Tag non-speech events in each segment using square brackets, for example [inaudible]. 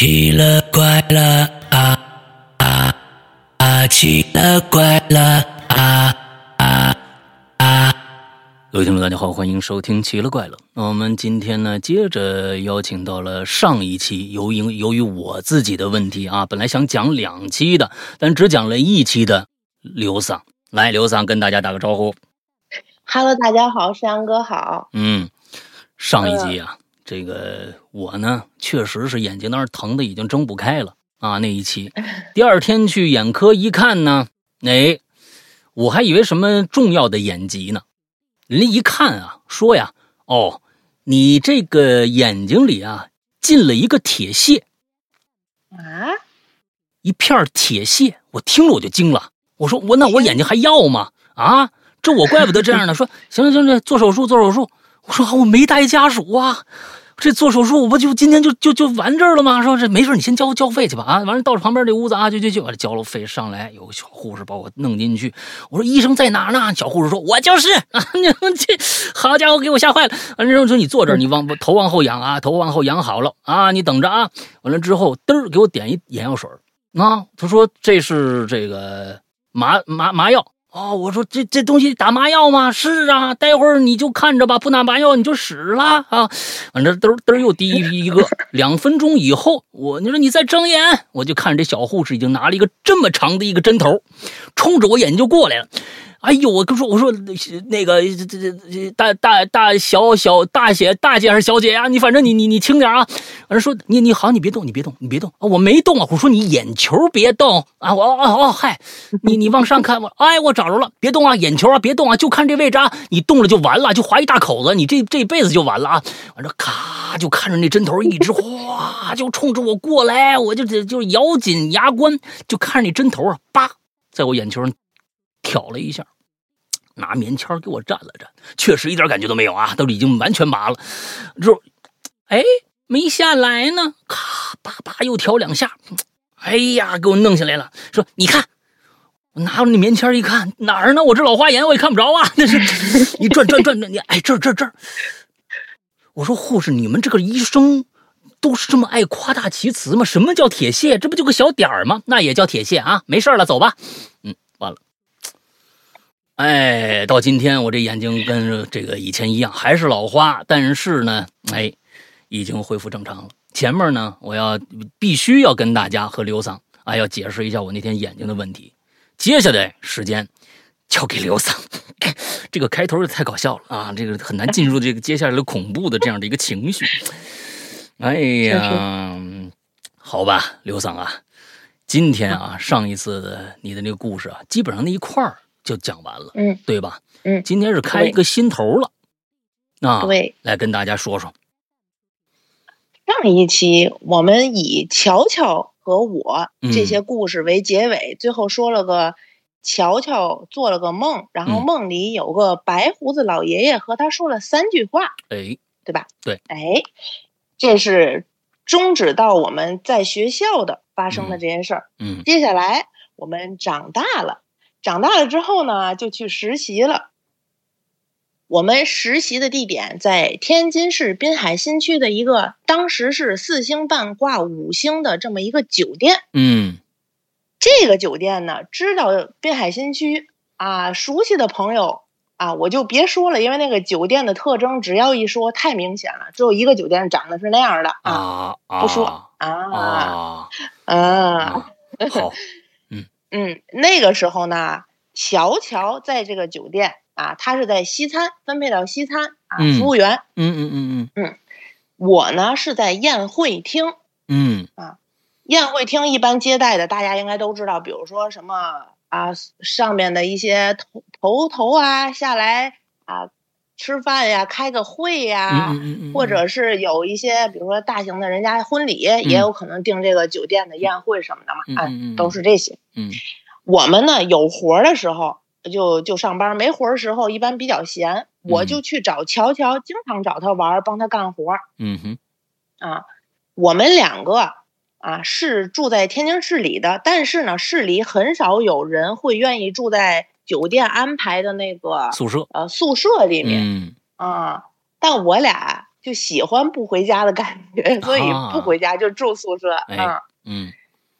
奇了怪了啊啊啊！奇了怪了啊啊啊！各位听众，大家好，欢迎收听《奇了怪了》。那我们今天呢，接着邀请到了上一期，由于由于我自己的问题啊，本来想讲两期的，但只讲了一期的刘桑。来，刘桑跟大家打个招呼。Hello，大家好，山羊哥好。嗯，上一集啊，这个我呢，确实是眼睛那儿疼的已经睁不开了啊。那一期，第二天去眼科一看呢，哎，我还以为什么重要的眼疾呢。人家一看啊，说呀，哦，你这个眼睛里啊进了一个铁屑，啊？一片铁屑。我听了我就惊了，我说我那我眼睛还要吗？啊，这我怪不得这样呢。说行了行了，做手术做手术。我说我没带家属啊，这做手术我不就今天就就就完这儿了吗？说这没事，你先交交费去吧啊。完了到旁边这屋子啊，就就就完了交了费上来，有个小护士把我弄进去。我说医生在哪呢？小护士说我就是啊，你们这好家伙给我吓坏了。完了之后说你坐这儿，你往头往后仰啊，头往后仰好了啊，你等着啊。完了之后嘚儿给我点一眼药水啊，他说这是这个麻麻麻药。哦，我说这这东西打麻药吗？是啊，待会儿你就看着吧，不打麻药你就死了啊！反正嘚嘚又滴一个，两分钟以后，我你说你再睁眼，我就看这小护士已经拿了一个这么长的一个针头，冲着我眼睛就过来了。哎呦，我跟说，我说那个这这这大大大小小大姐大姐还是小姐呀、你反正你你你轻点啊！完了说你你好，你别动，你别动，你别动啊！我没动啊！我说你眼球别动啊！我哦哦嗨，你你往上看我，哎我找着了，别动啊！眼球啊别动啊！就看这位置啊！你动了就完了，就划一大口子，你这这辈子就完了啊！完了咔就看着那针头一直哗就冲着我过来，我就就就咬紧牙关，就看着那针头啊，叭在我眼球上挑了一下。拿棉签给我蘸了蘸，确实一点感觉都没有啊，都已经完全麻了。之后，哎，没下来呢，咔叭叭又挑两下，哎呀，给我弄下来了。说你看，我拿着那棉签一看，哪儿呢？我这老花眼我也看不着啊。那是 [laughs] 你转转转转，你哎这儿这儿这儿。我说护士，你们这个医生都是这么爱夸大其词吗？什么叫铁屑？这不就个小点儿吗？那也叫铁屑啊？没事了，走吧。嗯，完了。哎，到今天我这眼睛跟这个以前一样，还是老花，但是呢，哎，已经恢复正常了。前面呢，我要必须要跟大家和刘桑啊，要解释一下我那天眼睛的问题。接下来时间交给刘桑，[laughs] 这个开头也太搞笑了啊，这个很难进入这个接下来的恐怖的这样的一个情绪。哎呀，好吧，刘桑啊，今天啊，上一次的你的那个故事啊，基本上那一块儿。就讲完了，嗯，对吧？嗯，今天是开一个新头了，啊，对，来跟大家说说。上一期我们以乔乔和我嗯这些故事为结尾，最后说了个乔乔做了个梦，然后嗯梦里有个白胡子老爷爷和他说了三句话，哎，对吧？对，哎，这是终止到我们在学校的发生的这件事儿。嗯接下来我们长大了。长大了之后呢，就去实习了。我们实习的地点在天津市滨海新区的一个当时是四星半挂五星的这么一个酒店。嗯这个酒店呢，知道滨海新区啊，熟悉的朋友啊，我就别说了，因为那个酒店的特征，只要一说太明显了，只有一个酒店长得是那样的啊，不说啊啊啊，啊。好，[laughs] 嗯，那个时候呢，乔乔在这个酒店啊，他是在西餐分配到西餐啊，嗯服务员。嗯嗯嗯嗯嗯我呢是在宴会厅，嗯啊宴会厅一般接待的大家应该都知道，比如说什么啊，上面的一些头头头啊下来啊吃饭呀，开个会呀。嗯嗯嗯，或者是有一些，比如说大型的人家婚礼，也有可能订这个酒店的宴会什么的嘛，啊嗯嗯都是这些。嗯我们呢有活儿的时候就就上班，没活儿的时候一般比较闲，我就去找乔乔，经常找他玩儿，帮他干活儿嗯哼啊。我们两个啊是住在天津市里的，但是呢市里很少有人会愿意住在酒店安排的那个宿舍，呃宿舍里面、嗯啊。但我俩就喜欢不回家的感觉，所以不回家就住宿舍哎啊。嗯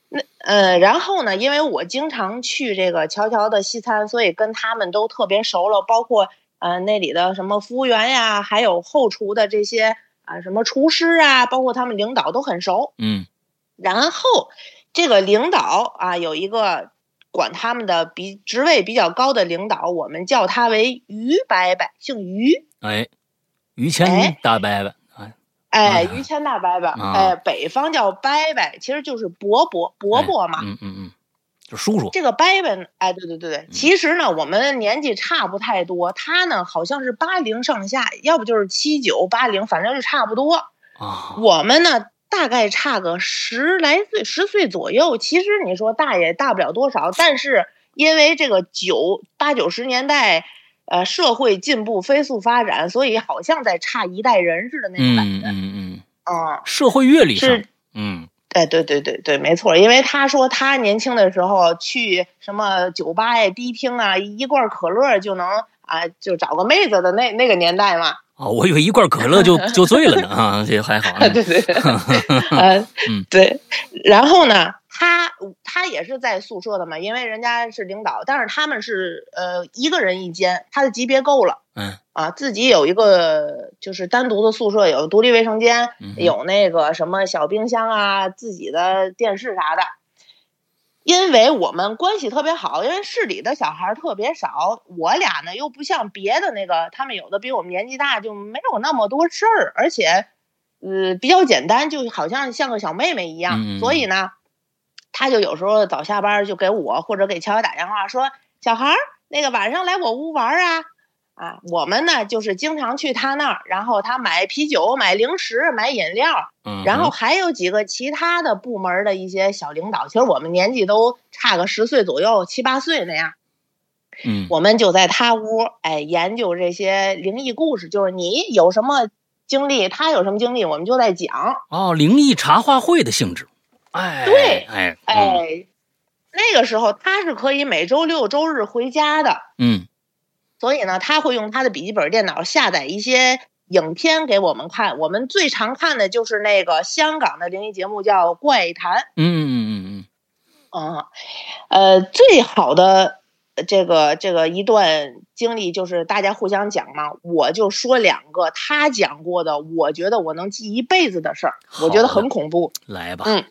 那呃，然后呢，因为我经常去这个乔乔的西餐，所以跟他们都特别熟了，包括呃那里的什么服务员呀，还有后厨的这些啊、什么厨师啊，包括他们领导都很熟。嗯然后这个领导啊，有一个管他们的比职位比较高的领导，我们叫他为于伯伯，姓于。哎，于谦哎大伯伯，哎于谦大伯伯，啊哎，北方叫伯伯，其实就是伯伯，伯伯嘛。嗯嗯嗯，就叔叔，这个伯伯呢，哎，对对对对，其实呢，我们年纪差不太多，他呢好像是八零上下，要不就是七九八零，反正就差不多。啊，我们呢大概差个十来岁，十岁左右。其实你说大也大不了多少，但是因为这个九八九十年代，呃，社会进步飞速发展，所以好像在差一代人似的那种感嗯觉。嗯嗯，嗯，社会阅历上是，嗯哎，对对对对，没错，因为他说他年轻的时候去什么酒吧呀、迪厅啊，一罐可乐就能啊，就找个妹子的那那个年代嘛。啊，我以为一罐可乐就 [laughs] 就醉了呢啊，这还好，[laughs] 对对对，呃 [laughs] 嗯，对。然后呢，他他也是在宿舍的嘛，因为人家是领导，但是他们是呃一个人一间，他的级别够了。嗯啊，自己有一个就是单独的宿舍，有独立卫生间，嗯有那个什么小冰箱啊，自己的电视啥的。因为我们关系特别好，因为市里的小孩儿特别少，我俩呢又不像别的那个，他们有的比我们年纪大，就没有那么多事儿，而且，呃，比较简单，就好像像个小妹妹一样。嗯嗯嗯所以呢，他就有时候早下班就给我或者给乔乔打电话说：“小孩儿，那个晚上来我屋玩儿啊。”啊，我们呢就是经常去他那儿，然后他买啤酒、买零食、买饮料，嗯，然后还有几个其他的部门的一些小领导，其实我们年纪都差个十岁左右，七八岁那样。嗯我们就在他屋，哎，研究这些灵异故事，就是你有什么经历，他有什么经历，我们就在讲。哦，灵异茶话会的性质，哎，对哎，嗯哎，那个时候他是可以每周六周日回家的，嗯所以呢，他会用他的笔记本电脑下载一些影片给我们看。我们最常看的就是那个香港的灵异节目，叫《怪谈》。嗯嗯嗯嗯嗯，呃，最好的呃这个这个一段经历就是大家互相讲嘛，我就说两个他讲过的，我觉得我能记一辈子的事儿，我觉得很恐怖。嗯，来吧，嗯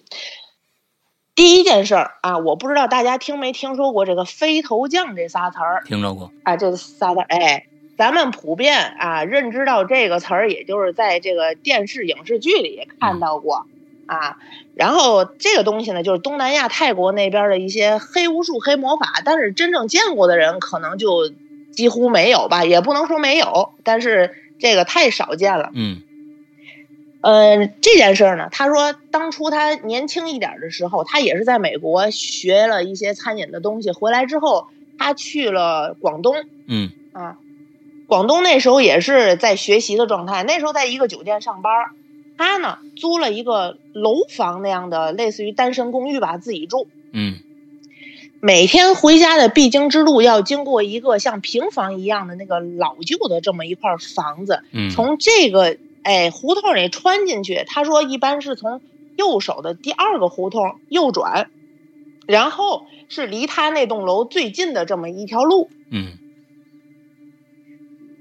第一件事儿啊，我不知道大家听没听说过这个飞头降这仨词儿听着过，啊，这仨字儿，哎，咱们普遍啊认知到这个词儿，也就是在这个电视影视剧里看到过。啊，然后这个东西呢，就是东南亚泰国那边的一些黑巫术、黑魔法，但是真正见过的人可能就几乎没有吧，也不能说没有，但是这个太少见了。嗯嗯，这件事儿呢，他说当初他年轻一点儿的时候，他也是在美国学了一些餐饮的东西，回来之后他去了广东嗯。啊，广东那时候也是在学习的状态，那时候在一个酒店上班儿，他呢租了一个楼房那样的类似于单身公寓吧，自己住。嗯。每天回家的必经之路要经过一个像平房一样的那个老旧的这么一块房子，嗯，从这个哎胡同里穿进去，他说一般是从右手的第二个胡同右转，然后是离他那栋楼最近的这么一条路。嗯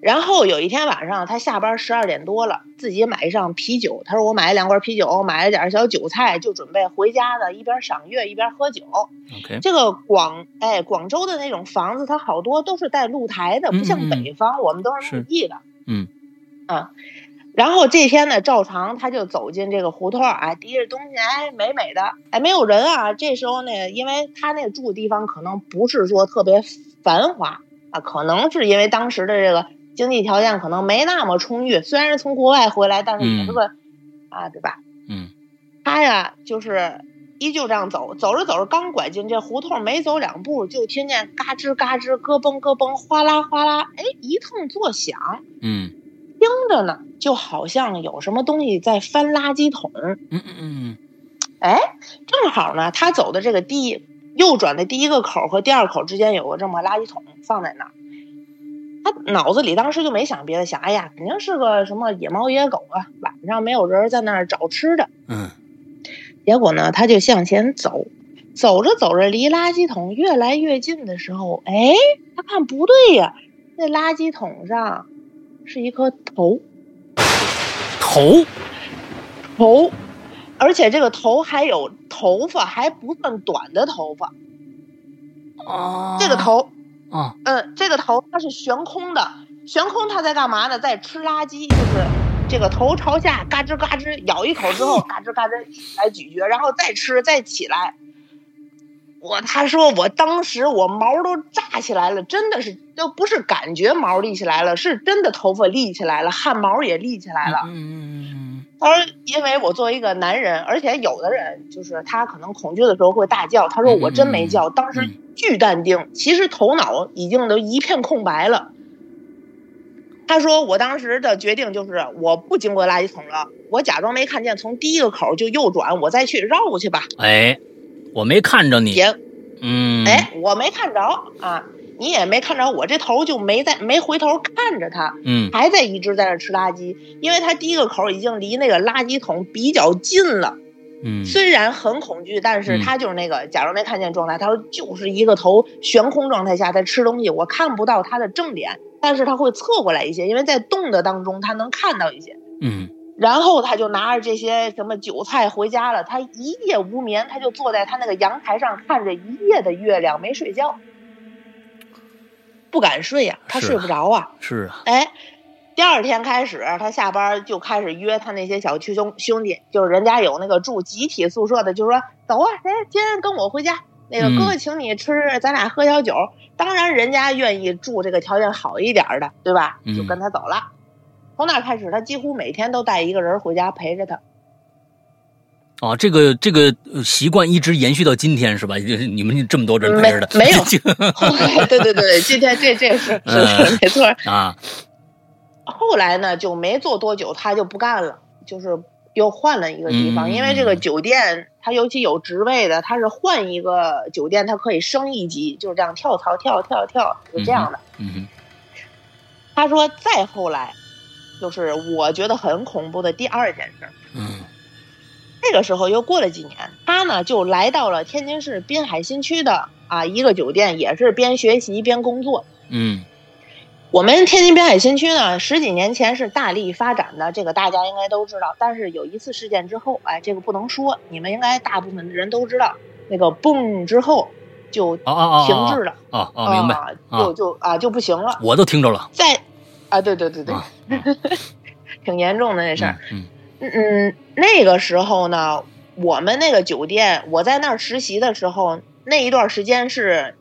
然后有一天晚上，他下班十二点多了，自己买上啤酒。他说：“我买了两罐啤酒，买了点小韭菜，就准备回家的，一边赏月一边喝酒。，OK，这个广哎广州的那种房子，它好多都是带露台的，不像北方，我们都是是木地的。嗯啊，然后这天呢，照常他就走进这个胡同儿啊，提着东西，哎，美美的，哎，没有人啊。这时候呢，因为他那住的地方可能不是说特别繁华啊，可能是因为当时的这个经济条件可能没那么充裕，虽然是从国外回来，但是也是个、啊，对吧？嗯他呀，就是依旧这样走，走着走着，刚拐进这胡同，没走两步，就听见嘎吱嘎吱、咯嘣咯嘣、哗啦哗啦，哎，一通作响。嗯听着呢，就好像有什么东西在翻垃圾桶。嗯嗯嗯哎，正好呢，他走的这个第右转的第一个口和第二口之间有个这么垃圾桶放在那儿。他脑子里当时就没想别的，想哎呀，肯定是个什么野猫野狗啊，晚上没有人在那儿找吃的。嗯结果呢，他就向前走，走着走着，离垃圾桶越来越近的时候，哎，他看不对呀，那垃圾桶上是一颗头头头，而且这个头还有头发，还不算短的头发。啊，这个头，啊嗯，这个头它是悬空的，悬空它在干嘛呢？在吃垃圾，就是这个头朝下，嘎吱嘎吱咬一口之后，[laughs] 嘎吱嘎吱来咀嚼，然后再吃，再起来。我他说我当时我毛都炸起来了，真的是都不是感觉毛立起来了，是真的头发立起来了，汗毛也立起来了。嗯嗯嗯他说，因为我作为一个男人，而且有的人就是他可能恐惧的时候会大叫。他说我真没叫，当时巨淡定，其实头脑已经都一片空白了。他说我当时的决定就是我不经过垃圾桶了，我假装没看见，从第一个口就右转，我再去绕过去吧。嗯，哎，我没看着你，也嗯，哎，我没看着啊，你也没看着，我这头就没在没回头看着他。嗯还在一直在那吃垃圾，因为他第一个口已经离那个垃圾桶比较近了。嗯虽然很恐惧，但是嗯他就是那个假装没看见状态。他说就是一个头悬空状态下在吃东西，我看不到他的正脸，但是他会侧过来一些，因为在动的当中他能看到一些。嗯然后他就拿着这些什么韭菜回家了，他一夜无眠，他就坐在他那个阳台上看着一夜的月亮，没睡觉，不敢睡呀、他睡不着啊。是啊，哎，第二天开始，他下班就开始约他那些小区兄兄弟，就是人家有那个住集体宿舍的，就说走啊，谁今天跟我回家，那个嗯哥哥请你吃，咱俩喝小酒。当然，人家愿意住这个条件好一点的，对吧？嗯就跟他走了。从那开始，他几乎每天都带一个人回家陪着他。哦，这个这个呃习惯一直延续到今天是吧？就是你们这么多人陪着的，没没有就 [laughs] 对对对，今天这这是是没错。啊，后来呢，就没做多久，他就不干了，就是又换了一个地方，嗯因为这个酒店，他尤其有职位的，他是换一个酒店，他可以升一级，就是这样跳槽跳跳跳，就这样的。嗯哼他说再后来，就是我觉得很恐怖的第二件事儿。嗯这个时候又过了几年，他呢就来到了天津市滨海新区的啊一个酒店，也是边学习边工作。嗯我们天津滨海新区呢，十几年前是大力发展的，这个大家应该都知道。但是有一次事件之后，哎，这个不能说，你们应该大部分的人都知道，那个嘣之后就停滞了，啊啊，明白，啊，就就啊就不行了。我都听着了，再啊，对对对对，啊 [laughs] 挺严重的那事儿。嗯嗯。嗯，那个时候呢，我们那个酒店，我在那儿实习的时候，那一段时间是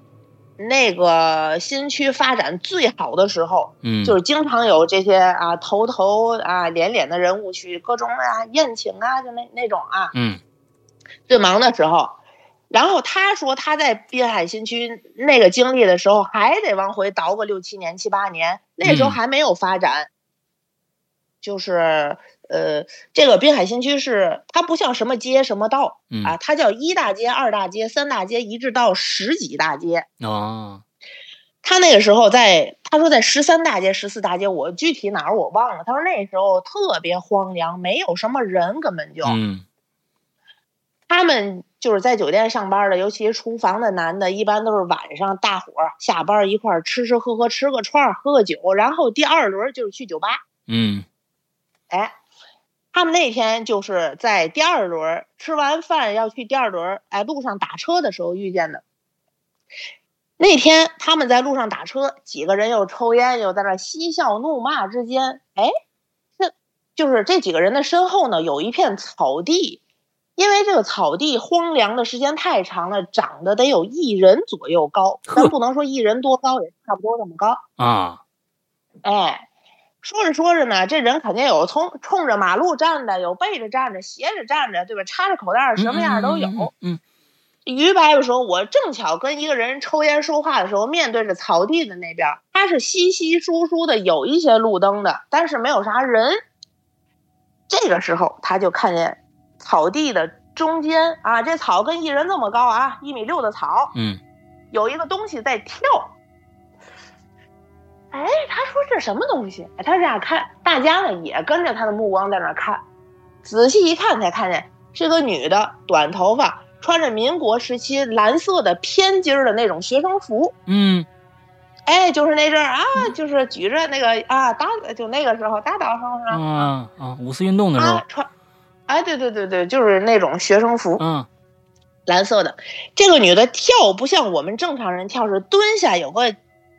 那个新区发展最好的时候，嗯，就是经常有这些啊头头啊脸脸的人物去各种啊宴请啊，就那那种啊，嗯。最忙的时候。然后他说他在滨海新区那个经历的时候，还得往回倒个六七年、七八年，那时候嗯还没有发展。就是呃，这个滨海新区是它不像什么街什么道嗯啊，它叫一大街、二大街、三大街，一直到十几大街。哦他那个时候在，他说在十三大街、十四大街，我具体哪儿我忘了。他说那时候特别荒凉，没有什么人，根本就。嗯他们就是在酒店上班的，尤其是厨房的男的，一般都是晚上大伙儿下班一块儿吃吃喝喝，吃个串儿，喝个酒，然后第二轮就是去酒吧。嗯哎，他们那天就是在第二轮吃完饭要去第二轮，哎，路上打车的时候遇见的。那天他们在路上打车，几个人又抽烟，又在那嬉笑怒骂之间，哎，这就是这几个人的身后呢有一片草地，因为这个草地荒凉的时间太长了，长得得有一人左右高，咱不能说一人多高，也差不多这么高。啊哎，说着说着呢，这人肯定有冲冲着马路站的，有背着站着，斜着站着，对吧？插着口袋，什么样都有。嗯嗯于白白说：“我正巧跟一个人抽烟说话的时候，面对着草地的那边，他是稀稀疏疏的，有一些路灯的，但是没有啥人。这个时候，他就看见草地的中间啊，这草跟一人这么高啊，一米六的草，嗯有一个东西在跳。哎，他说这什么东西？哎，他这样看，大家呢也跟着他的目光在那看，仔细一看才看见是个女的，短头发，穿着民国时期蓝色的偏襟儿的那种学生服。嗯哎，就是那阵儿啊，就是举着那个啊大，就那个时候大岛上上啊啊，五四运动的时候啊，穿，哎，对对对对，就是那种学生服，嗯蓝色的。这个女的跳不像我们正常人跳，是蹲下有个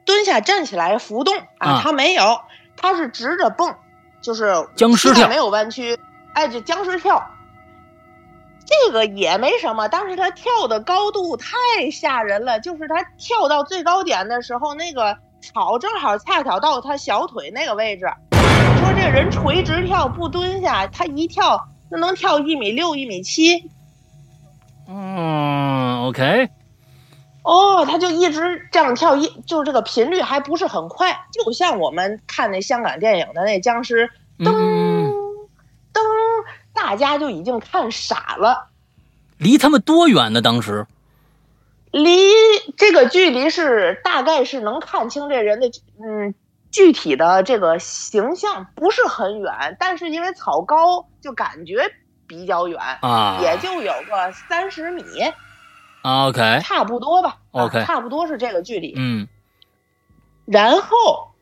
蹲下站起来浮动啊啊，她没有，她是直着蹦，就是僵尸跳没有弯曲，哎，就僵尸跳。这个也没什么，但是她跳的高度太吓人了，就是她跳到最高点的时候，那个草正好恰巧到她小腿那个位置。你说这人垂直跳不蹲下，她一跳就能跳一米六、一米七，嗯，OK，哦，他就一直这样跳，一就是这个频率还不是很快，就像我们看那香港电影的那僵尸，噔嗯，噔，大家就已经看傻了。离他们多远呢？当时离这个距离是大概是能看清这人的嗯具体的这个形象，不是很远，但是因为草高，就感觉比较远，啊，也就有个三十米，啊 OK，差不多吧。啊 OK 差不多是这个距离。嗯然后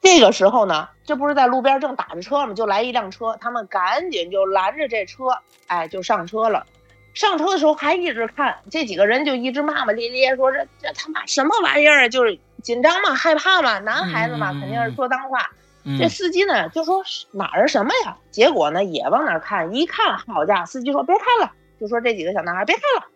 这个时候呢，这不是在路边正打着车吗？就来一辆车，他们赶紧就拦着这车，哎，就上车了。上车的时候还一直看这几个人，就一直骂骂咧咧，说这这他妈什么玩意儿啊？就是紧张嘛，害怕嘛，男孩子嘛，嗯肯定是说脏话。嗯这司机呢就说是哪儿什么呀？结果呢也往哪儿看，一看，好家伙，司机说别看了，就说这几个小男孩别看了，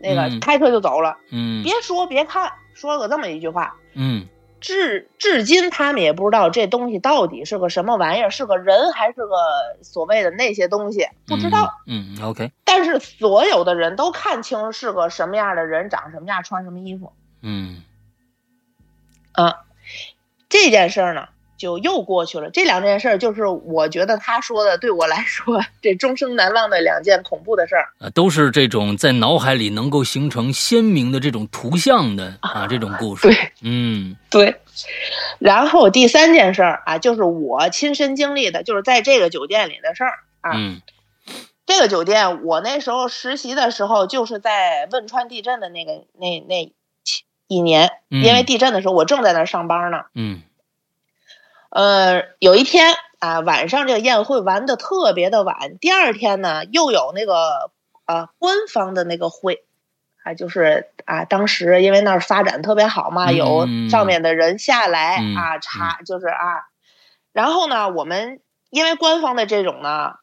那个嗯开车就走了，嗯别说别看，说了个这么一句话。嗯至至今他们也不知道这东西到底是个什么玩意儿，是个人还是个所谓的那些东西，不知道。嗯嗯 OK，但是所有的人都看清是个什么样的人，长什么样，穿什么衣服嗯啊。这件事儿呢，就又过去了。这两件事儿就是我觉得他说的，对我来说这终生难忘的两件恐怖的事儿。啊，都是这种在脑海里能够形成鲜明的这种图像的啊，这种故事。对，嗯对。然后第三件事儿啊，就是我亲身经历的，就是在这个酒店里的事儿啊。嗯这个酒店，我那时候实习的时候，就是在汶川地震的那个那那一年，嗯因为地震的时候我正在那儿上班呢。嗯。呃，有一天啊，晚上这个宴会玩的特别的晚，第二天呢又有那个呃官方的那个会，啊，就是啊，当时因为那儿发展特别好嘛，嗯。有上面的人下来嗯啊查，就是啊，然后呢，我们因为官方的这种呢，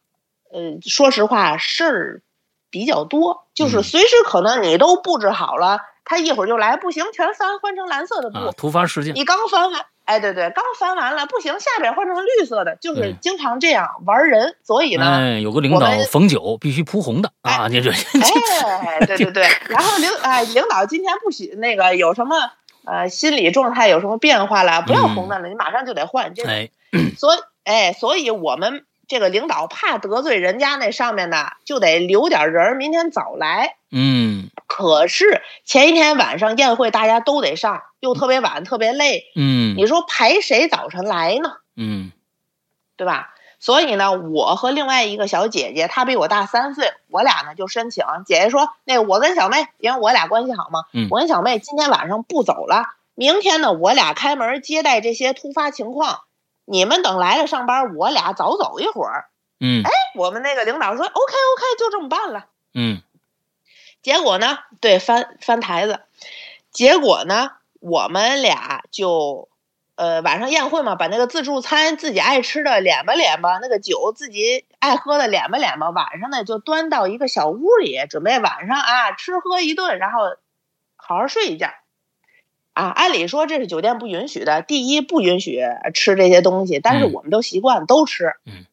呃，说实话事儿比较多，就是嗯。随时可能你都布置好了，他一会儿就来，不行，全翻换成蓝色的布，啊，突发事件。你刚翻完，哎，对对，刚翻完了，不行，下边换成绿色的，就是经常这样玩人，所以呢，哎，有个领导逢酒必须铺红的啊，你这哎，对对对，[laughs] 然后领哎领导今天不许那个有什么呃心理状态有什么变化了，不要嗯红的了，你马上就得换这个，哎，所以哎，所以我们这个领导怕得罪人家那上面的，就得留点人儿，明天早来。嗯可是前一天晚上宴会大家都得上，又特别晚，特别累，嗯你说排谁早晨来呢？嗯对吧？所以呢，我和另外一个小姐姐，她比我大三岁，我俩呢就申请，姐姐说，那个我跟小妹，因为我俩关系好嘛，嗯我跟小妹今天晚上不走了，明天呢我俩开门接待这些突发情况，你们等来了上班，我俩早走一会儿。嗯我们那个领导说，OK OK，就这么办了。嗯结果呢，对翻翻台子，结果呢，我们俩就，呃，晚上宴会嘛，把那个自助餐自己爱吃的敛吧敛吧，那个酒自己爱喝的敛吧敛吧，晚上呢就端到一个小屋里，准备晚上啊吃喝一顿，然后好好睡一觉。啊，按理说这是酒店不允许的，第一不允许吃这些东西，但是我们都习惯都吃。嗯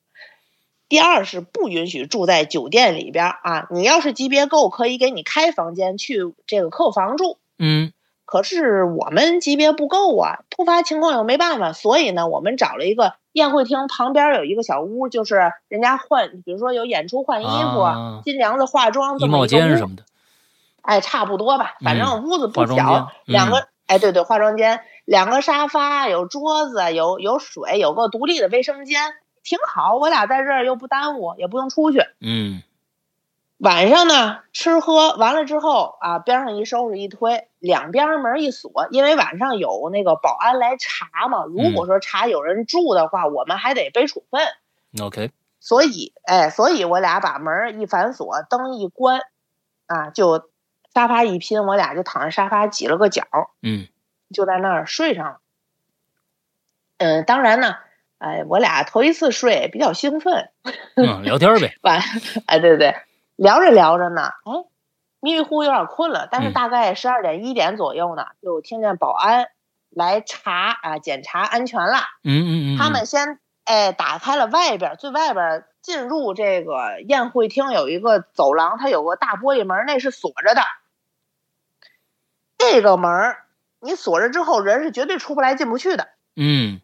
第二是不允许住在酒店里边儿啊，你要是级别够，可以给你开房间去这个客房住。嗯可是我们级别不够啊，突发情况又没办法，所以呢，我们找了一个宴会厅旁边有一个小屋，就是人家换，比如说有演出换衣服，啊新娘子化妆这衣帽间什么的。哎，差不多吧，反正屋子不小，嗯两个，哎，对对，化妆间，两个沙发，有桌子，有有水，有个独立的卫生间，挺好。我俩在这儿又不耽误，也不用出去。嗯晚上呢，吃喝完了之后啊，边上一收拾一推，两边门一锁，因为晚上有那个保安来查嘛。如果说查有人住的话，我们还得背处分。，OK，所以，哎，所以我俩把门一反锁，灯一关，啊，就沙发一拼，我俩就躺在沙发挤了个角，嗯就在那儿睡上了。嗯，当然呢，哎，我俩头一次睡比较兴奋，嗯，聊天呗。[laughs] 完，哎，对对对，聊着聊着呢，哎，迷迷糊糊有点困了，但是嗯大概十二点一点左右呢，就听见保安来查啊，检查安全了。嗯嗯嗯，他们先哎打开了外边最外边进入这个宴会厅有一个走廊，它有个大玻璃门，那是锁着的。这个门儿你锁着之后，人是绝对出不来进不去的嗯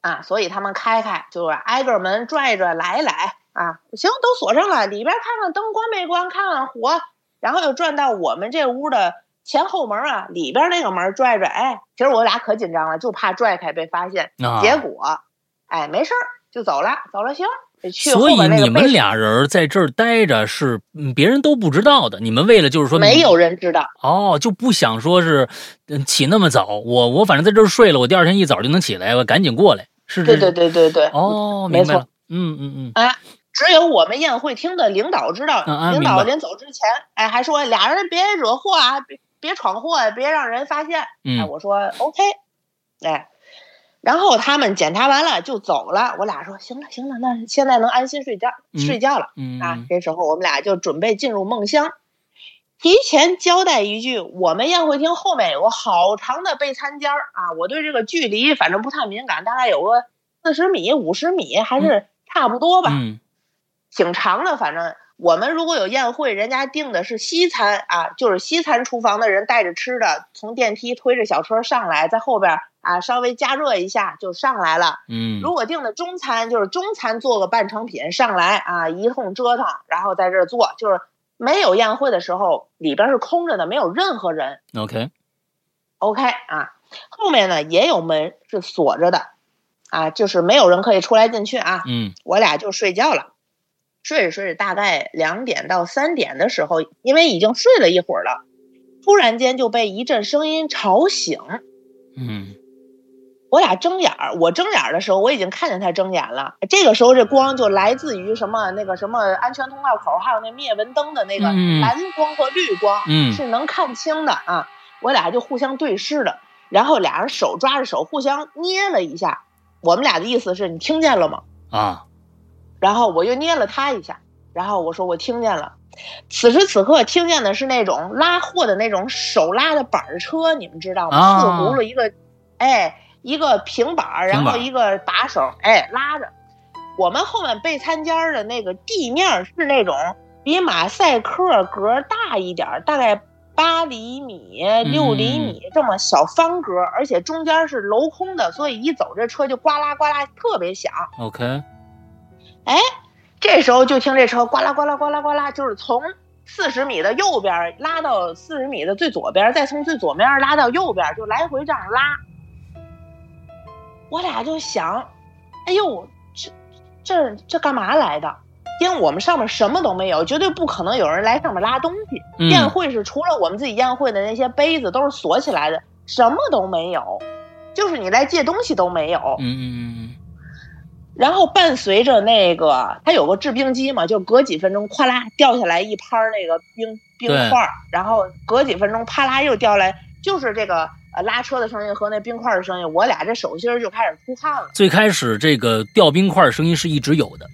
啊，所以他们开开，就是挨个门拽拽来来啊，行，都锁上了，里边看看灯关没关，看看火，然后又转到我们这屋的前后门啊，里边那个门拽拽，哎，其实我俩可紧张了，就怕拽开被发现。啊，结果，哎，没事儿就走了，走了行，所以你们俩人在这儿待着是嗯别人都不知道的，你们为了就是说没有人知道，哦，就不想说是嗯起那么早，我我反正在这儿睡了，我第二天一早就能起来，我赶紧过来，是这对对对对对，哦，没错明白了，嗯嗯嗯哎，只有我们宴会厅的领导知道，领导临走之前，哎，还说俩人别惹祸啊，别别闯祸啊，别让人发现。哎，嗯我说 OK，哎，然后他们检查完了就走了，我俩说行了行了，那现在能安心睡觉、嗯睡觉了。嗯啊，这时候我们俩就准备进入梦乡。提前交代一句，我们宴会厅后面有个好长的备餐间儿啊，我对这个距离反正不太敏感，大概有个四十米、五十米，还是差不多吧，嗯挺长的。反正我们如果有宴会，人家订的是西餐啊，就是西餐厨房的人带着吃的，从电梯推着小车上来，在后边啊稍微加热一下就上来了。嗯如果订的中餐，就是中餐做个半成品上来啊，一通折腾，然后在这儿做，就是没有宴会的时候，里边是空着的，没有任何人。，OK，OK 啊，后面呢也有门是锁着的，啊，就是没有人可以出来进去啊。嗯我俩就睡觉了，睡着睡着，大概两点到三点的时候，因为已经睡了一会儿了，突然间就被一阵声音吵醒。嗯我俩睁眼儿，我睁眼儿的时候，我已经看见他睁眼了。这个时候，这光就来自于什么那个什么安全通道口，还有那灭蚊灯的那个嗯蓝光和绿光，嗯是能看清的啊。我俩就互相对视了，然后俩人手抓着手，互相捏了一下。我们俩的意思是你听见了吗？啊，然后我又捏了他一下，然后我说我听见了。此时此刻听见的是那种拉货的那种手拉的板儿车，你们知道吗？啊四轱辘一个，哎，一个平板儿，然后一个把手，哎，拉着。我们后面备餐间儿的那个地面是那种比马赛克格大一点儿，大概八厘米、六厘米这么小方格，而且中间是镂空的，所以一走这车就呱啦呱啦特别响。OK，哎，这时候就听这车呱啦呱啦呱啦呱啦，就是从四十米的右边拉到四十米的最左边，再从最左边拉到右边，就来回这样拉。我俩就想，哎呦，这这这干嘛来的？因为我们上面什么都没有，绝对不可能有人来上面拉东西。嗯宴会是除了我们自己宴会的那些杯子都是锁起来的，什么都没有，就是你来借东西都没有。嗯嗯嗯然后伴随着那个，它有个制冰机嘛，就隔几分钟哗啦掉下来一拍儿那个冰冰块儿，然后隔几分钟啪啦又掉下来，就是这个呃拉车的声音和那冰块儿的声音，我俩这手心儿就开始出汗了。最开始这个掉冰块声音是一直有的，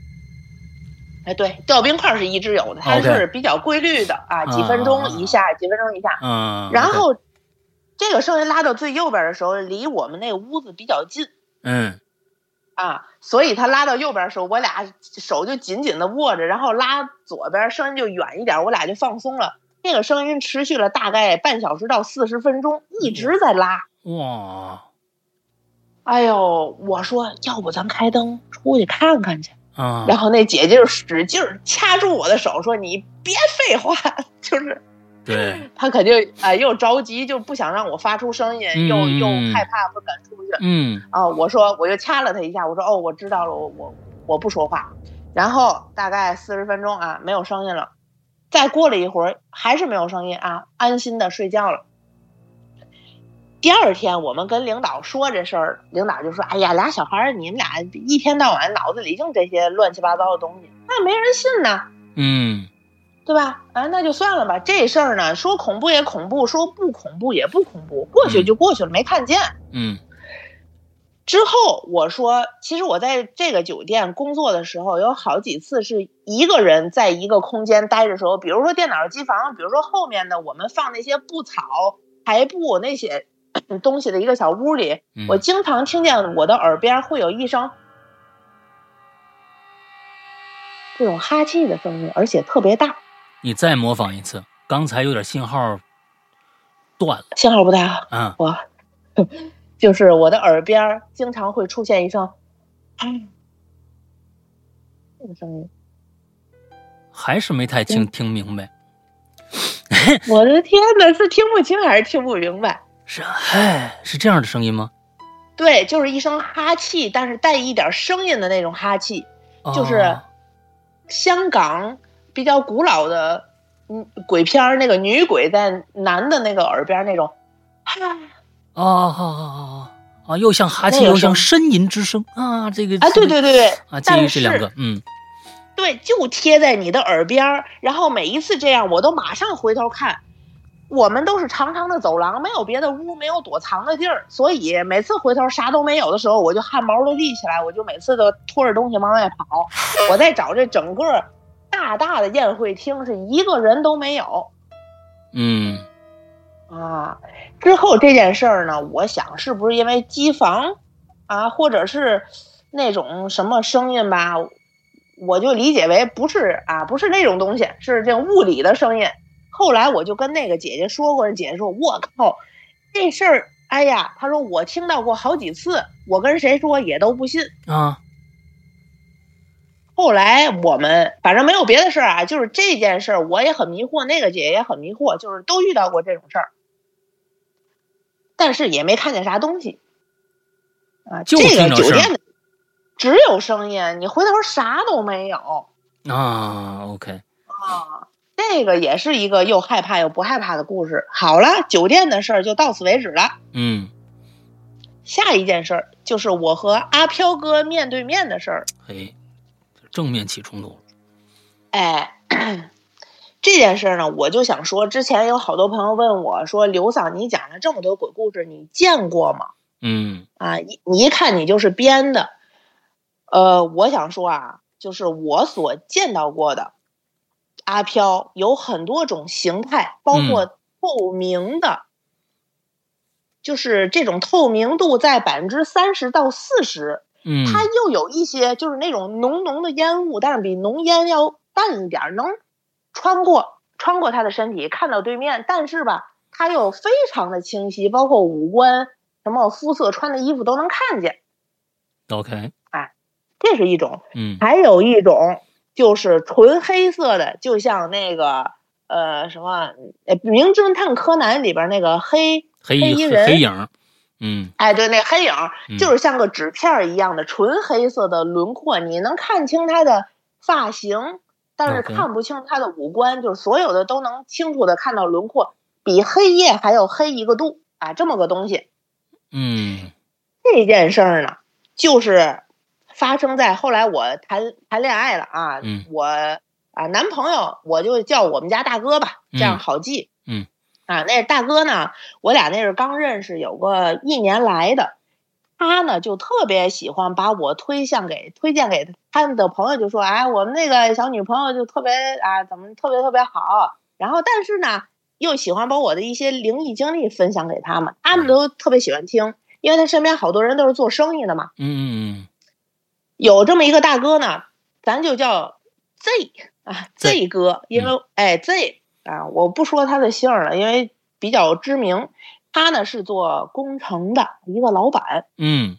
哎，对，掉冰块儿是一直有的，它是比较规律的啊，几分钟一下，几分钟一下。嗯，然后这个声音拉到最右边的时候，离我们那屋子比较近。嗯啊，所以他拉到右边的时候，我俩手就紧紧的握着，然后拉左边声音就远一点，我俩就放松了。那个声音持续了大概半小时到四十分钟，一直在拉。哇哎呦，我说要不咱开灯出去看看去。啊，然后那姐姐就使劲掐住我的手，说：“你别废话，[laughs] 就是对，[laughs] 他肯定啊、又着急，就不想让我发出声音，又嗯又害怕不敢出去嗯啊。我说我就掐了他一下，我说哦，我知道了，我我我不说话。然后大概四十分钟啊，没有声音了。再过了一会儿，还是没有声音啊，安心的睡觉了。第二天我们跟领导说这事儿，领导就说：“哎呀，俩小孩儿，你们俩一天到晚脑子里净这些乱七八糟的东西，那没人信呢。”嗯对吧？啊，那就算了吧。这事儿呢，说恐怖也恐怖，说不恐怖也不恐怖，过去就过去了，没看见。嗯之后我说，其实我在这个酒店工作的时候，有好几次是一个人在一个空间待着时候，比如说电脑机房，比如说后面的我们放那些布草、台布那些 [clears throat] 东西的一个小屋里，嗯，我经常听见我的耳边会有一声这种哈气的声音，而且特别大，你再模仿一次，刚才有点信号断了。信号不太好。嗯我 [laughs] 就是我的耳边经常会出现一声“嗯”这个声音。还是没太听嗯听明白。[laughs] 我的天呐，是听不清还是听不明白？是啊，哎，是这样的声音吗？对，就是一声哈气，但是带一点声音的那种哈气，就是哦香港比较古老的嗯鬼片儿，那个女鬼在男的那个耳边那种，哈，哦，好好好好啊，又像哈气，又像呻吟之声啊，这个啊，对对对对，啊，介但于这两个，嗯对，就贴在你的耳边儿，然后每一次这样，我都马上回头看。我们都是长长的走廊，没有别的屋，没有躲藏的地儿，所以每次回头啥都没有的时候，我就汗毛都立起来，我就每次都拖着东西往外跑。我在找这整个大大的宴会厅，是一个人都没有嗯啊。之后这件事儿呢，我想是不是因为机房啊，或者是那种什么声音吧，我就理解为不是啊，不是那种东西，是这种物理的声音。后来我就跟那个姐姐说过，姐姐说：“我靠，这事儿，哎呀，她说我听到过好几次，我跟谁说也都不信。啊，后来我们反正没有别的事儿啊，就是这件事儿，我也很迷惑，那个姐姐也很迷惑，就是都遇到过这种事儿，但是也没看见啥东西啊。就这个酒店的只有声音，你回头啥都没有啊，OK，啊。这个也是一个又害怕又不害怕的故事。好了，酒店的事儿就到此为止了。嗯，下一件事儿就是我和阿飘哥面对面的事儿。嘿，正面起冲突了，哎，这件事儿呢，我就想说，之前有好多朋友问我说：“刘桑，你讲了这么多鬼故事，你见过吗？嗯啊，一你一看你就是编的。”呃，我想说啊，就是我所见到过的阿飘有很多种形态，包括透明的，就是这种透明度在百分之三十到四十。嗯，它又有一些就是那种浓浓的烟雾，但是比浓烟要淡一点儿，能穿过穿过他的身体看到对面，但是吧，他又非常的清晰，包括五官、什么肤色、穿的衣服都能看见，OK，哎这是一种。嗯。还有一种就是纯黑色的，就像那个呃什么呃《名侦探柯南》里边那个黑，黑衣人黑影儿，嗯。哎，对，那黑影就是像个纸片儿一样的纯黑色的轮廓，你能看清他的发型，但是看不清他的五官，就是所有的都能清楚的看到轮廓，比黑夜还要黑一个度啊，这么个东西。嗯。这件事儿呢，就是发生在后来我谈谈恋爱了啊，嗯。我啊男朋友我就叫我们家大哥吧，这样嗯。好记。嗯啊，那大哥呢，我俩那是刚认识有个一年来的，他呢就特别喜欢把我推向给推荐给他们的朋友，就说哎，我们那个小女朋友就特别啊，怎么特别特别好，然后但是呢。又喜欢把我的一些灵异经历分享给他们，他们都特别喜欢听，因为他身边好多人都是做生意的嘛。嗯嗯嗯有这么一个大哥呢，咱就叫 Z 啊 Z Z 哥，因为、哎 Z 啊，我不说他的姓了，因为比较知名。他呢是做工程的一个老板，嗯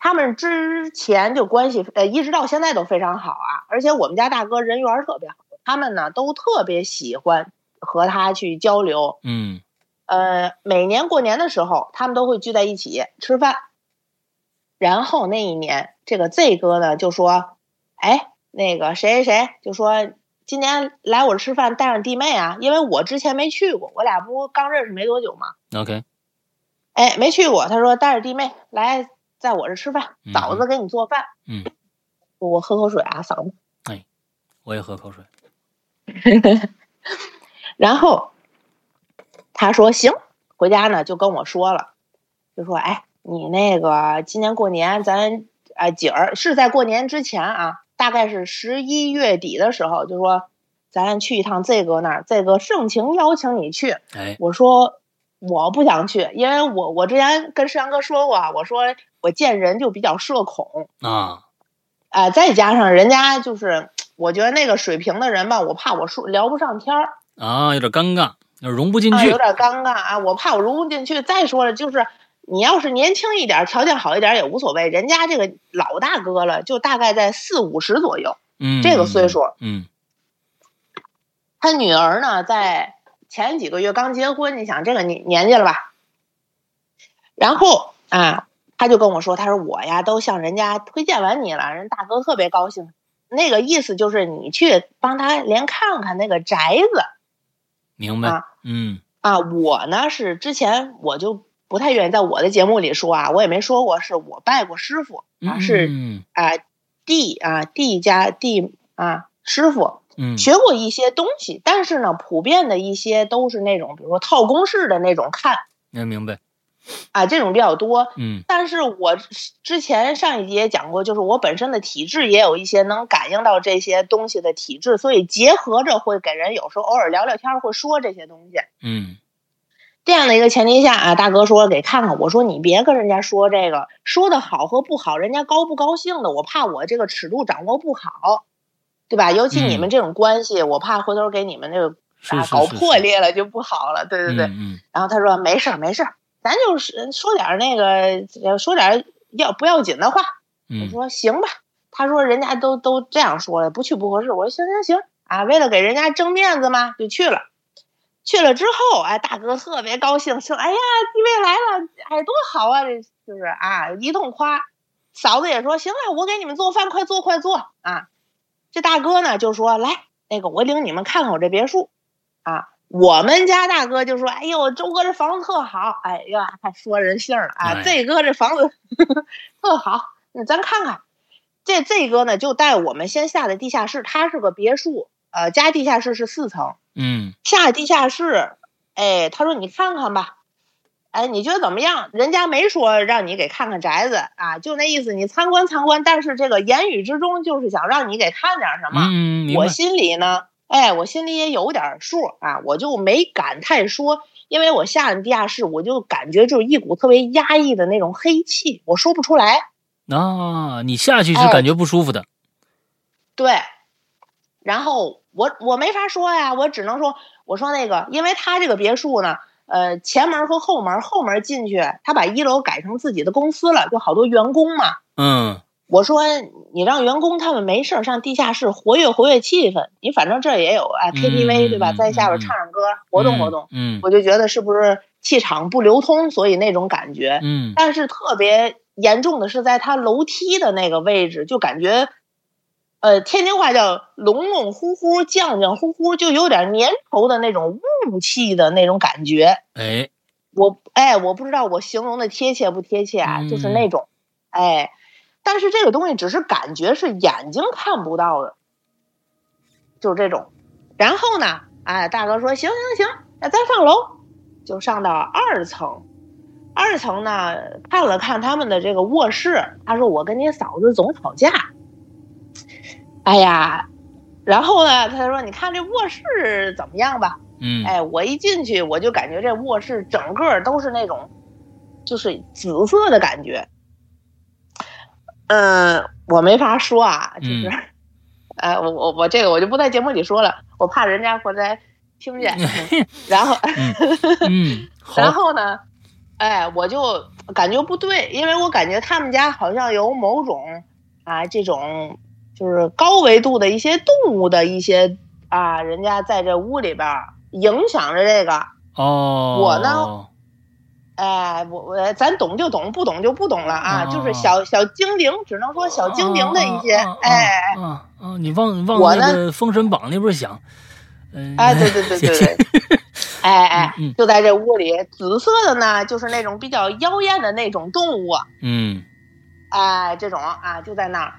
他们之前就关系呃一直到现在都非常好啊，而且我们家大哥人缘儿特别好，他们呢都特别喜欢和他去交流。嗯呃，每年过年的时候，他们都会聚在一起吃饭。然后那一年，这个 Z 哥呢就说：“哎，那个谁谁谁就说今年来我这吃饭，带上弟妹啊，因为我之前没去过，我俩不刚认识没多久嘛。，OK，哎，没去过。他说带着弟妹来，在我这吃饭，嗯嫂子给你做饭。嗯，我我喝口水啊，嫂子。哎我也喝口水。[laughs] 然后他说行，回家呢就跟我说了，就说哎，你那个今年过年咱啊姐儿是在过年之前啊，大概是十一月底的时候，就说咱去一趟这哥那儿，这哥盛情邀请你去。哎，我说我不想去，因为我我之前跟世阳哥说过啊，我说我见人就比较社恐啊，啊、再加上人家就是我觉得那个水平的人吧，我怕我说聊不上天儿。啊，有点尴尬，融不进啊，去有。点尴尬啊！我怕我融不进去。再说了，就是你要是年轻一点，条件好一点也无所谓。人家这个老大哥了，就大概在四五十左右，嗯，这个岁数。嗯他女儿呢，在前几个月刚结婚，你想这个年年纪了吧？然后啊，他就跟我说，他说我呀都向人家推荐完你了，人大哥特别高兴。那个意思就是你去帮他连看看那个宅子。明白。啊嗯啊，我呢是之前我就不太愿意在我的节目里说啊，我也没说过是我拜过师傅啊，是嗯啊弟啊弟家弟啊师傅嗯学过一些东西，但是呢，普遍的一些都是那种比如说套公式的那种看能，明白。啊这种比较多。嗯但是我之前上一集也讲过，就是我本身的体质也有一些能感应到这些东西的体质，所以结合着会给人有时候偶尔聊聊天儿会说这些东西。嗯这样的一个前提下啊，大哥说给看看，我说你别跟人家说这个，说的好和不好，人家高不高兴的，我怕我这个尺度掌握不好，对吧？尤其你们这种关系，我怕回头给你们那个啊搞破裂了就不好了，对对对。嗯然后他说没事儿没事儿，咱就是说点儿那个呃说点儿要不要紧的话。我嗯说行吧，他说人家都都这样说了，不去不合适。我说行行行啊，为了给人家争面子嘛，就去了。去了之后，哎，大哥特别高兴，说：“哎呀，弟妹来了，哎，多好啊！这就是啊，一通夸。”嫂子也说：“行了，我给你们做饭，快做快做啊！”这大哥呢就说：“来，那个我领你们看看我这别墅啊。”我们家大哥就说：“哎呦，周哥这房子特好，哎呀，还说人姓了啊，哎这哥这房子 [laughs] 特好，那咱看看。”这这哥呢就带我们先下的地下室，它是个别墅，呃，加地下室是四层。嗯下地下室，哎，他说你看看吧，哎，你觉得怎么样？人家没说让你给看看宅子啊，就那意思，你参观参观，但是这个言语之中就是想让你给看点什么。嗯，我心里呢，哎，我心里也有点数啊，我就没敢太说，因为我下了地下室，我就感觉就是一股特别压抑的那种黑气，我说不出来。啊，你下去是哎感觉不舒服的。对，然后我我没法说呀，我只能说，我说那个，因为他这个别墅呢，呃，前门和后门，后门进去，他把一楼改成自己的公司了，就好多员工嘛。嗯我说你让员工他们没事儿上地下室活跃活跃气氛，你反正这儿也有啊 KTV 对吧，嗯在下边嗯唱唱歌，活动活动。嗯我就觉得是不是气场不流通，所以那种感觉。嗯但是特别严重的是在他楼梯的那个位置，就感觉，呃，天津话叫龙龙乎乎、酱酱乎乎，就有点粘稠的那种雾气的那种感觉。哎我哎，我不知道我形容的贴切不贴切啊，就是那种，哎，但是这个东西只是感觉，是眼睛看不到的，就是这种。然后呢，哎，大哥说行行行，那咱上楼，就上到二层。二层呢，看了看他们的这个卧室，他说我跟你嫂子总吵架。哎呀，然后呢，他说你看这卧室怎么样吧？嗯哎，我一进去我就感觉这卧室整个都是那种，就是紫色的感觉。嗯，我没法说啊，就是，嗯呃，我我我这个我就不在节目里说了，我怕人家回来听见。[laughs] 然后，[laughs] 嗯然后呢，哎，我就感觉不对，因为我感觉他们家好像有某种啊这种就是高维度的一些动物的一些啊，人家在这屋里边儿影响着这个。哦，我呢哎，我我咱懂就懂，不懂就不懂了啊，就是小小精灵，只能说小精灵的一些，哎，啊啊，你往往我那个《封神榜》那边想，嗯，[laughs] 哎，对对对对对，哎哎嗯，就在这屋里，紫色的呢，就是那种比较妖艳的那种动物，嗯。哎，这种啊，就在那儿。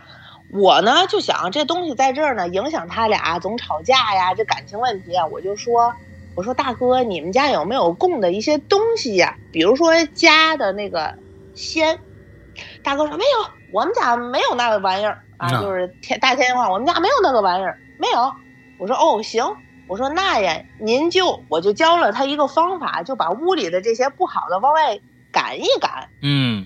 我呢就想这东西在这儿呢，影响他俩总吵架呀，这感情问题啊，我就说，我说大哥，你们家有没有供的一些东西呀？比如说家的那个仙。大哥说没有，我们家没有那个玩意儿啊，嗯就是天大天津话，我们家没有那个玩意儿，没有。我说哦行，我说那呀，您就我就教了他一个方法，就把屋里的这些不好的往外赶一赶。嗯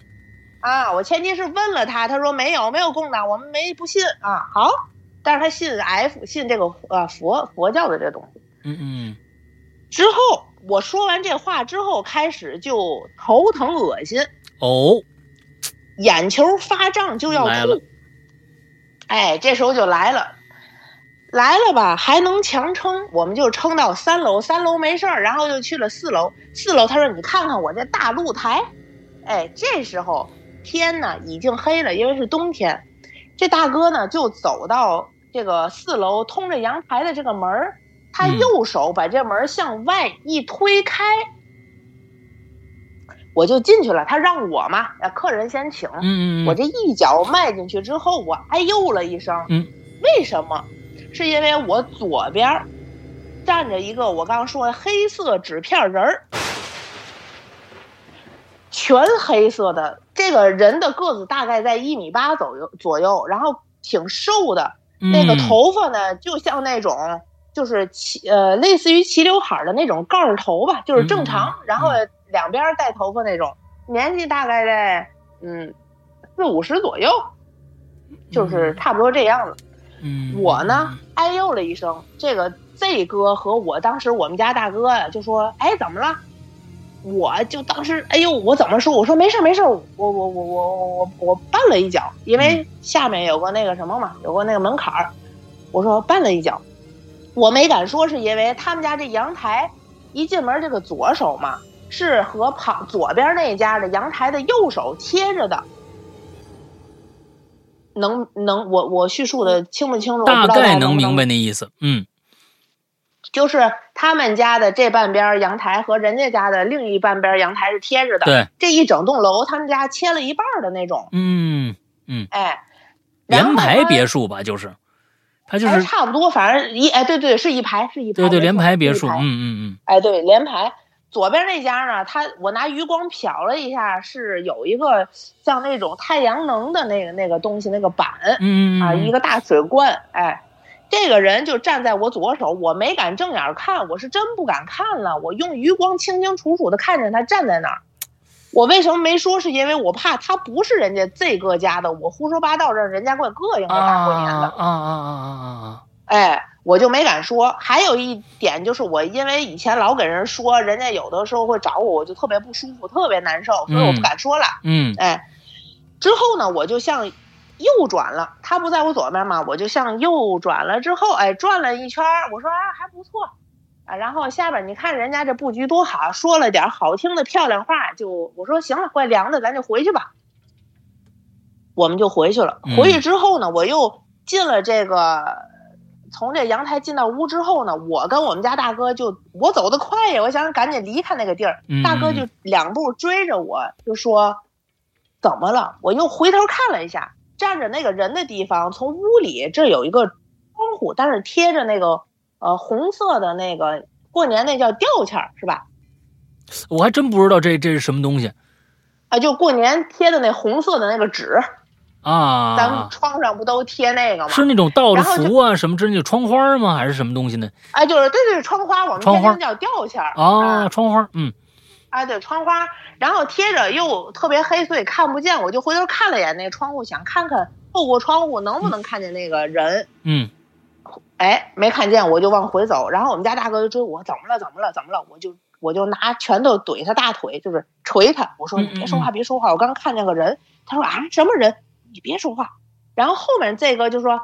啊，我前提是问了他，他说没有，没有供的，我们没不信啊。好，但是他信 F，信这个呃佛佛教的这东西。嗯嗯之后我说完这话之后，开始就头疼恶心，哦，眼球发胀就要吐。哎，这时候就来了，来了吧，还能强撑，我们就撑到三楼，三楼没事儿，然后就去了四楼，四楼他说你看看我这大露台，哎，这时候天呢已经黑了，因为是冬天，这大哥呢就走到这个四楼通着阳台的这个门儿，他嗯右手把这门向外一推开。我就进去了，他让我嘛，呃，客人先请，嗯嗯，我这一脚迈进去之后，我哎呦了一声。嗯，为什么？是因为我左边站着一个我刚刚说的黑色纸片人儿，全黑色的。这个人的个子大概在一米八左右左右，然后挺瘦的，那个嗯头发呢，就像那种就是齐呃类似于齐刘海儿的那种盖儿头吧，就是正常，然后两边儿带头发那种，年纪大概在嗯四五十左右，就是差不多这样子。嗯，我呢，哎呦了一声，这个 Z 哥和我当时我们家大哥呀就说：“哎，怎么了？”我就当时，哎呦，我怎么说？我说没事儿没事儿，我我我我我我我绊了一脚，因为下面有个那个什么嘛，有个那个门槛儿，我说绊了一脚，我没敢说，是因为他们家这阳台一进门这个左手嘛，是和旁左边那家的阳台的右手贴着的。能能，我我叙述的清不清楚？大概能明白那意思，嗯就是他们家的这半边阳台和人家家的另一半边阳台是贴着的。对，这一整栋楼，他们家切了一半的那种。嗯，哎，然后联排别墅吧，就是，它就哎，是差不多，反正一哎，对对，是一排，是一排。对对没错联排别墅，嗯嗯嗯哎，对，连排。左边那家呢，他我拿余光瞟了一下，是有一个像那种太阳能的那个那个东西，那个板嗯嗯啊，一个大水罐。哎，这个人就站在我左手，我没敢正眼看，我是真不敢看了。我用余光清清楚楚的看见他站在那儿。我为什么没说？是因为我怕他不是人家 Z 哥家的，我胡说八道让人家怪膈应的大过年的。啊啊啊啊啊啊！哎，我就没敢说。还有一点就是，我因为以前老给人说，人家有的时候会找我，我就特别不舒服，特别难受，所以我不敢说了。嗯哎，之后呢，我就向右转了，他不在我左边嘛，我就向右转了之后，哎，转了一圈，我说啊还不错。啊，然后下边你看人家这布局多好，说了点好听的漂亮话，就我说行了，怪凉的，咱就回去吧。我们就回去了。嗯回去之后呢，我又进了这个，从这阳台进到屋之后呢，我跟我们家大哥就我走得快呀，我想赶紧离开那个地儿，嗯大哥就两步追着我，就说怎么了？我又回头看了一下，站着那个人的地方，从屋里这有一个窗户，但是贴着那个呃红色的那个过年那叫吊签儿是吧？我还真不知道这这是什么东西啊，就过年贴的那红色的那个纸，啊。咱们窗上不都贴那个吗？是那种倒着福啊，什么之类的窗花吗？还是什么东西呢？哎，就是对对，窗花，我们天津叫吊签儿啊，窗花，嗯啊，对，窗花，然后贴着又特别黑，所以看不见。我就回头看了一眼那个窗户，想看看透过窗户能不能看见那个人。嗯哎，没看见，我就往回走。然后我们家大哥就追我，怎么了？怎么了？怎么了？我就我就拿拳头怼他大腿，就是捶他。我说嗯你别说话，别说话，我刚看见个人。他说啊，什么人？你别说话。然后后面这个就说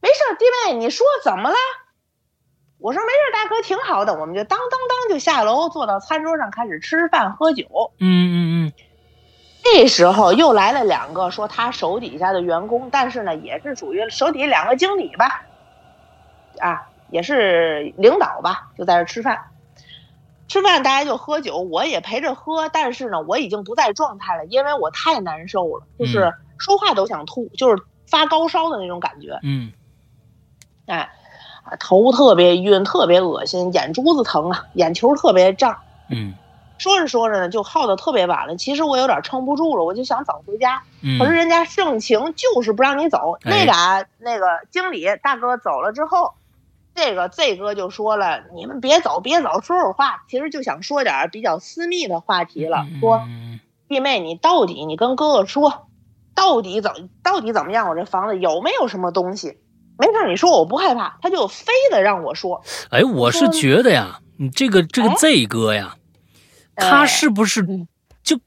没事，弟妹，你说怎么了？我说没事，大哥挺好的，我们就当当当就下楼，坐到餐桌上开始吃饭喝酒。嗯嗯嗯这时候又来了两个说他手底下的员工，但是呢也是属于手底下两个经理吧，啊，也是领导吧，就在这吃饭。吃饭大家就喝酒，我也陪着喝，但是呢我已经不在状态了，因为我太难受了，就是说话都想吐，就是发高烧的那种感觉。嗯哎，啊头特别晕，特别恶心，眼珠子疼啊，眼球特别胀。嗯说着说着呢，就耗得特别晚了。其实我有点撑不住了，我就想早回家。嗯，可是人家盛情就是不让你走。哎那俩那个经理大哥走了之后，这个 Z 哥就说了：“你们别走，别走，说会儿话。”其实就想说点比较私密的话题了，说嗯弟妹，你到底你跟哥哥说，到底怎到底怎么样？我这房子有没有什么东西？没事，你说我不害怕。他就非得让我说，哎，我是觉得呀，你这个这个哎 Z 哥呀，哎他是不是嗯就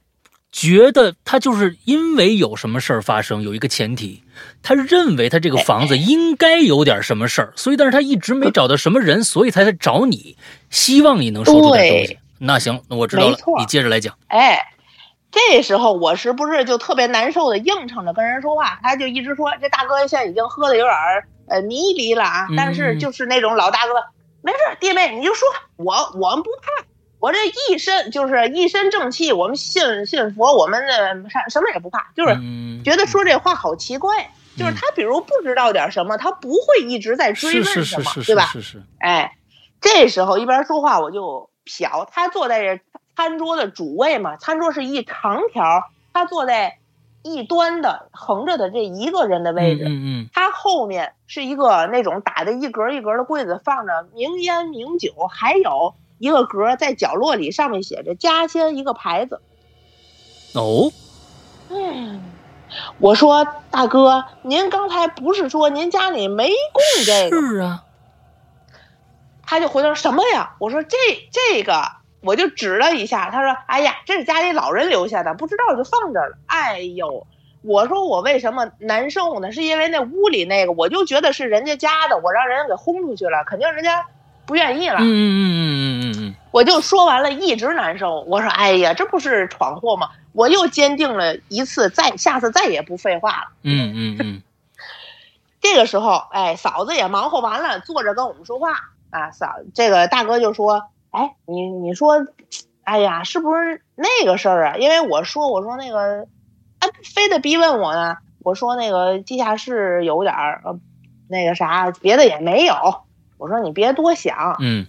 觉得他就是因为有什么事儿发生，有一个前提，他认为他这个房子应该有点什么事儿，所以但是他一直没找到什么人，所以才在找你，希望你能说出点东西。那行，那我知道了，你接着来讲。哎，这时候我是不是就特别难受的应承着跟人说话？他就一直说这大哥现在已经喝的有点儿呃迷离了啊，嗯但是就是那种老大哥，没事，弟妹你就说，我我们不怕，我这一身就是一身正气，我们信信佛，我们的啥什么也不怕，就是嗯，觉得说这话好奇怪。就是嗯他，比如不知道点什么，他不会一直在追问什么，是是是对吧？是是，哎，这时候一边说话我就瞟，他坐在这餐桌的主位嘛，餐桌是一长条，他坐在一端的横着的这一个人的位置，嗯嗯他后面是一个那种打的一格一格的柜子，放着名烟名酒，还有一个格在角落里，上面写着家仙一个牌子。嗯，哦，嗯，我说大哥，您刚才不是说您家里没供这个？是啊，他就回头什么呀？我说这这个，我就指了一下。他说：“哎呀，这是家里老人留下的，不知道就放这儿了。”哎呦，我说我为什么难受呢？是因为那屋里那个，我就觉得是人家家的，我让人给轰出去了，肯定人家不愿意了。嗯嗯嗯嗯嗯嗯我就说完了，一直难受。我说：“哎呀，这不是闯祸吗？”我又坚定了一次，再下次再也不废话了。嗯嗯嗯 [laughs] 这个时候，哎，嫂子也忙活完了，坐着跟我们说话啊。嫂，这个大哥就说：“哎，你你说，哎呀，是不是那个事儿啊？因为我说我说那个，啊，非得逼问我呢。我说那个地下室有点儿，呃，那个啥，别的也没有。我说你别多想。嗯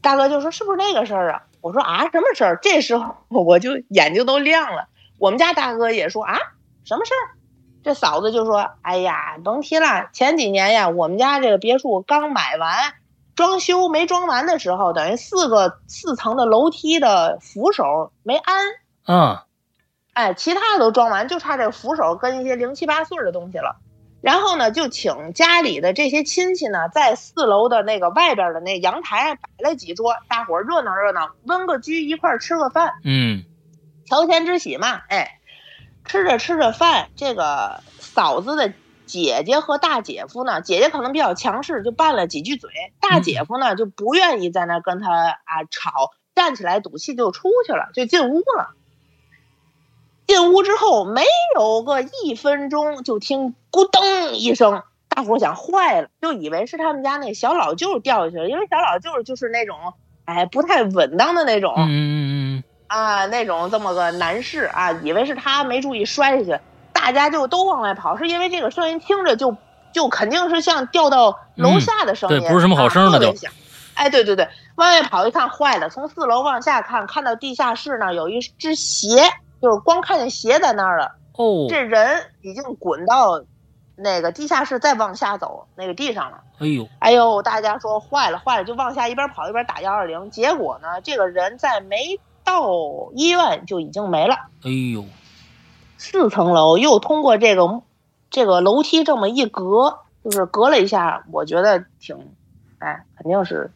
大哥就说是不是那个事儿啊？我说啊，什么事儿？这时候 [laughs] 我就眼睛都亮了。我们家大哥也说啊，什么事儿？这嫂子就说：“哎呀，甭提了，前几年呀，我们家这个别墅刚买完，装修没装完的时候，等于四个四层的楼梯的扶手没安，啊，哎，其他的都装完，就差这个扶手跟一些零七八碎的东西了。然后呢，就请家里的这些亲戚呢，在四楼的那个外边的那阳台摆了几桌，大伙儿热闹热闹，温个居，一块儿吃个饭。嗯乔迁之喜嘛，哎，吃着吃着饭，这个嫂子的姐姐和大姐夫呢，姐姐可能比较强势，就拌了几句嘴，大姐夫呢就不愿意在那跟他啊吵，站起来赌气就出去了，就进屋了。进屋之后没有个一分钟，就听咕噔一声，大伙儿想坏了，就以为是他们家那小老舅掉下去了，因为小老舅就是那种哎不太稳当的那种，嗯嗯嗯啊，那种这么个男士啊，以为是他没注意摔下去，大家就都往外跑，是因为这个声音听着就就肯定是像掉到楼下的声音，嗯对不是什么好声儿那就哎，对对对，往外跑一看，坏了，从四楼往下看，看到地下室呢有一只鞋，就是光看见鞋在那儿了，哦，这人已经滚到那个地下室，再往下走那个地上了。哎呦，哎呦，大家说坏了坏了，就往下一边跑一边打幺二零。结果呢，这个人在没到医院就已经没了。哎呦，四层楼又通过这个这个楼梯这么一隔，就是隔了一下，我觉得挺，哎，肯定是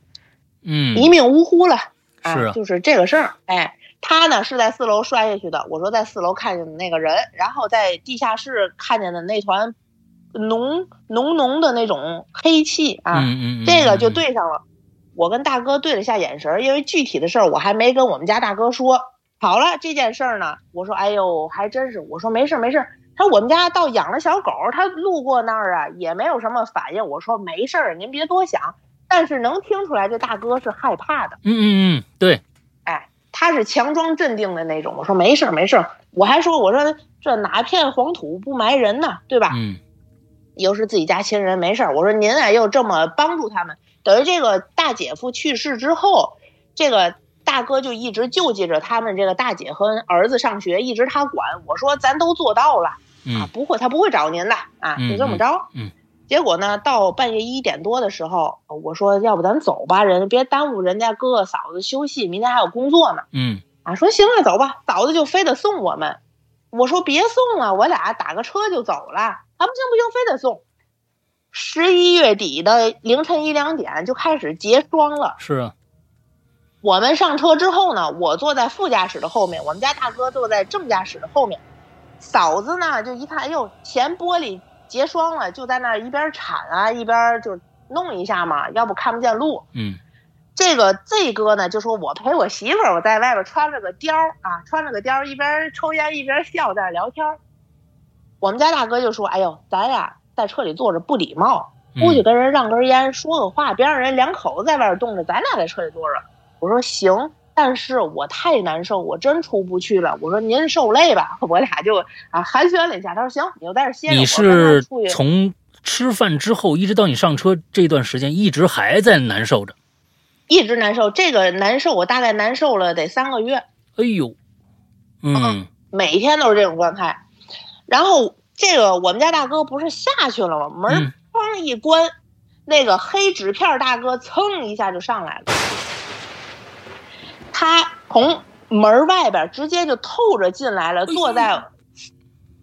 嗯，一命呜呼了。是啊就是这个事儿。哎，他呢是在四楼摔下去的，我说在四楼看见的那个人，然后在地下室看见的那团浓浓浓的那种黑气啊。嗯嗯，嗯这个就，对上了。我跟大哥对了下眼神儿，因为具体的事儿我还没跟我们家大哥说。好了，这件事儿呢，我说，哎呦，还真是，我说没事儿没事儿。他说我们家倒养了小狗，他路过那儿啊，也没有什么反应。我说没事儿，您别多想。但是能听出来，这大哥是害怕的。嗯嗯嗯，对，哎，他是强装镇定的那种。我说没事儿没事儿，我还说我说这哪片黄土不埋人呢，对吧？嗯又是自己家亲人，没事儿。我说您啊，又这么帮助他们，等于这个大姐夫去世之后，这个大哥就一直救济着他们这个大姐和儿子上学，一直他管。我说咱都做到了啊嗯，不会，他不会找您的啊，嗯就这么着。嗯结果呢，到半夜一点多的时候，我说要不咱走吧，人别耽误人家哥哥嫂子休息，明天还有工作呢。嗯啊，说行啊，走吧。嫂子就非得送我们，我说别送了，我俩打个车就走了。啊，不行不行，非得送。十一月底的凌晨一两点就开始结霜了。是啊，我们上车之后呢，我坐在副驾驶的后面，我们家大哥坐在正驾驶的后面。嫂子呢，就一看，哎呦，前玻璃结霜了，就在那儿一边铲啊，一边就弄一下嘛，要不看不见路。嗯这个 Z 哥呢，就说我陪我媳妇儿，我在外边穿了个貂儿啊，穿了个貂儿，一边抽烟一边笑，在那聊天。我们家大哥就说：“哎呦，咱俩在车里坐着不礼貌，出去嗯跟人让根烟，说个话，别让人两口子在外边冻着，咱俩在车里坐着。”我说行，但是我太难受，我真出不去了。我说您受累吧，[laughs] 我俩就啊寒暄了一下。他说行，你就在这歇着。你是从吃饭之后一直到你上车这段时间，一直还在难受着。一直难受，这个难受我大概难受了得三个月。哎呦，嗯每天都是这种状态。然后这个我们家大哥不是下去了吗？门哐一关，那个黑纸片大哥噌一下就上来了，他从门外边直接就透着进来了，坐在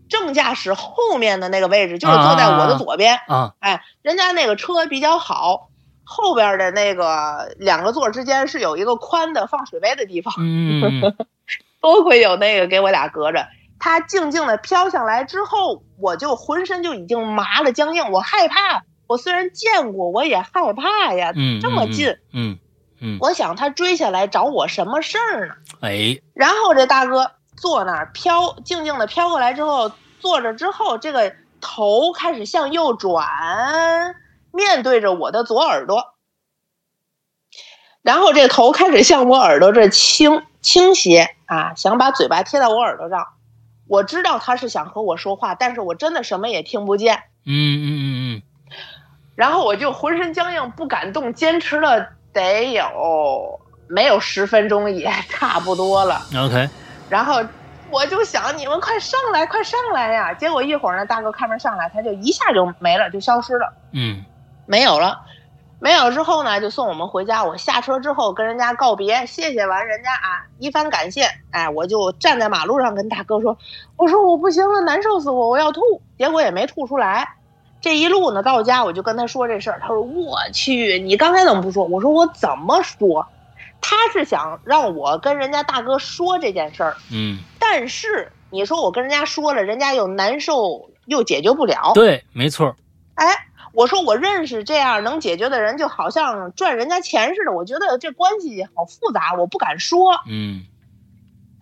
正驾驶后面的那个位置，就是坐在我的左边。啊，哎，人家那个车比较好。后边的那个两个座之间是有一个宽的放水杯的地方，嗯 [laughs] 多亏有那个给我俩隔着。他静静的飘下来之后，我就浑身就已经麻了僵硬，我害怕。我虽然见过，我也害怕呀。嗯，这么近，嗯嗯，我想他追下来找我什么事儿呢？哎，然后这大哥坐那儿飘，静静的飘过来之后，坐着之后，这个头开始向右转，面对着我的左耳朵，然后这头开始向我耳朵这倾倾斜啊，想把嘴巴贴到我耳朵上。我知道他是想和我说话，但是我真的什么也听不见。嗯嗯嗯然后我就浑身僵硬，不敢动，坚持了得有没有十分钟，也 [laughs] 差不多了。嗯，OK，然后我就想你们快上来，快上来呀！结果一会儿呢，大哥开门上来，他就一下就没了，就消失了，嗯没有了。没有之后呢，就送我们回家。我下车之后跟人家告别，谢谢完人家啊，一番感谢。哎，我就站在马路上跟大哥说：“我说我不行了，难受死我，我要吐。”结果也没吐出来。这一路呢，到家我就跟他说这事儿，他说：“我去，你刚才怎么不说？”我说：“我怎么说？”他是想让我跟人家大哥说这件事儿，嗯，但是你说我跟人家说了，人家又难受，又解决不了。对，没错，哎，我说我认识这样能解决的人，就好像赚人家钱似的。我觉得这关系好复杂，我不敢说。嗯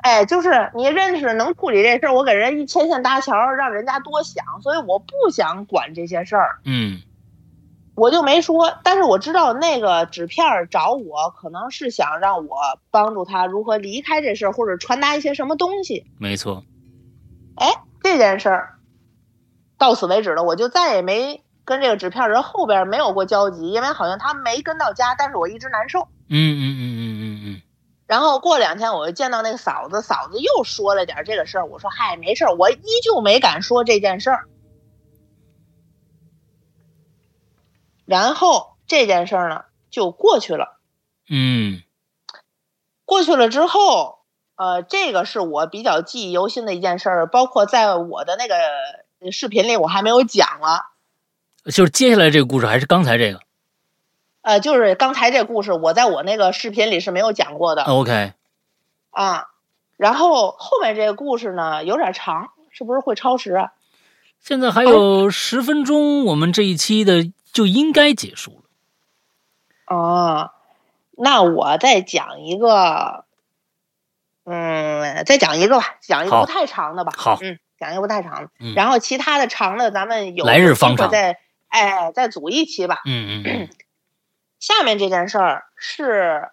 哎，就是你认识能处理这事儿，我给人一牵线搭桥，让人家多想，所以我不想管这些事儿，嗯我就没说。但是我知道那个纸片儿找我，可能是想让我帮助他如何离开这事儿，或者传达一些什么东西。没错，哎，这件事儿到此为止了，我就再也没跟这个纸片人后边没有过交集，因为好像他没跟到家，但是我一直难受。嗯嗯嗯嗯嗯嗯，然后过两天我又见到那个嫂子，嫂子又说了点这个事儿，我说嗨，没事儿，我依旧没敢说这件事儿。然后这件事儿呢就过去了，嗯过去了之后，呃，这个是我比较记忆犹新的一件事儿，包括在我的那个视频里我还没有讲了。就是接下来这个故事还是刚才这个呃，就是刚才这故事，我在我那个视频里是没有讲过的，OK，啊。然后后面这个故事呢有点长，是不是会超时啊？现在还有十分钟，我们这一期的就应该结束了。哦，那我再讲一个，嗯，再讲一个吧，讲一个不太长的吧。好嗯，讲一个不太长的。嗯然后其他的长的，咱们有来日方长会再哎再组一期吧。嗯嗯嗯 [clears throat] 下面这件事儿是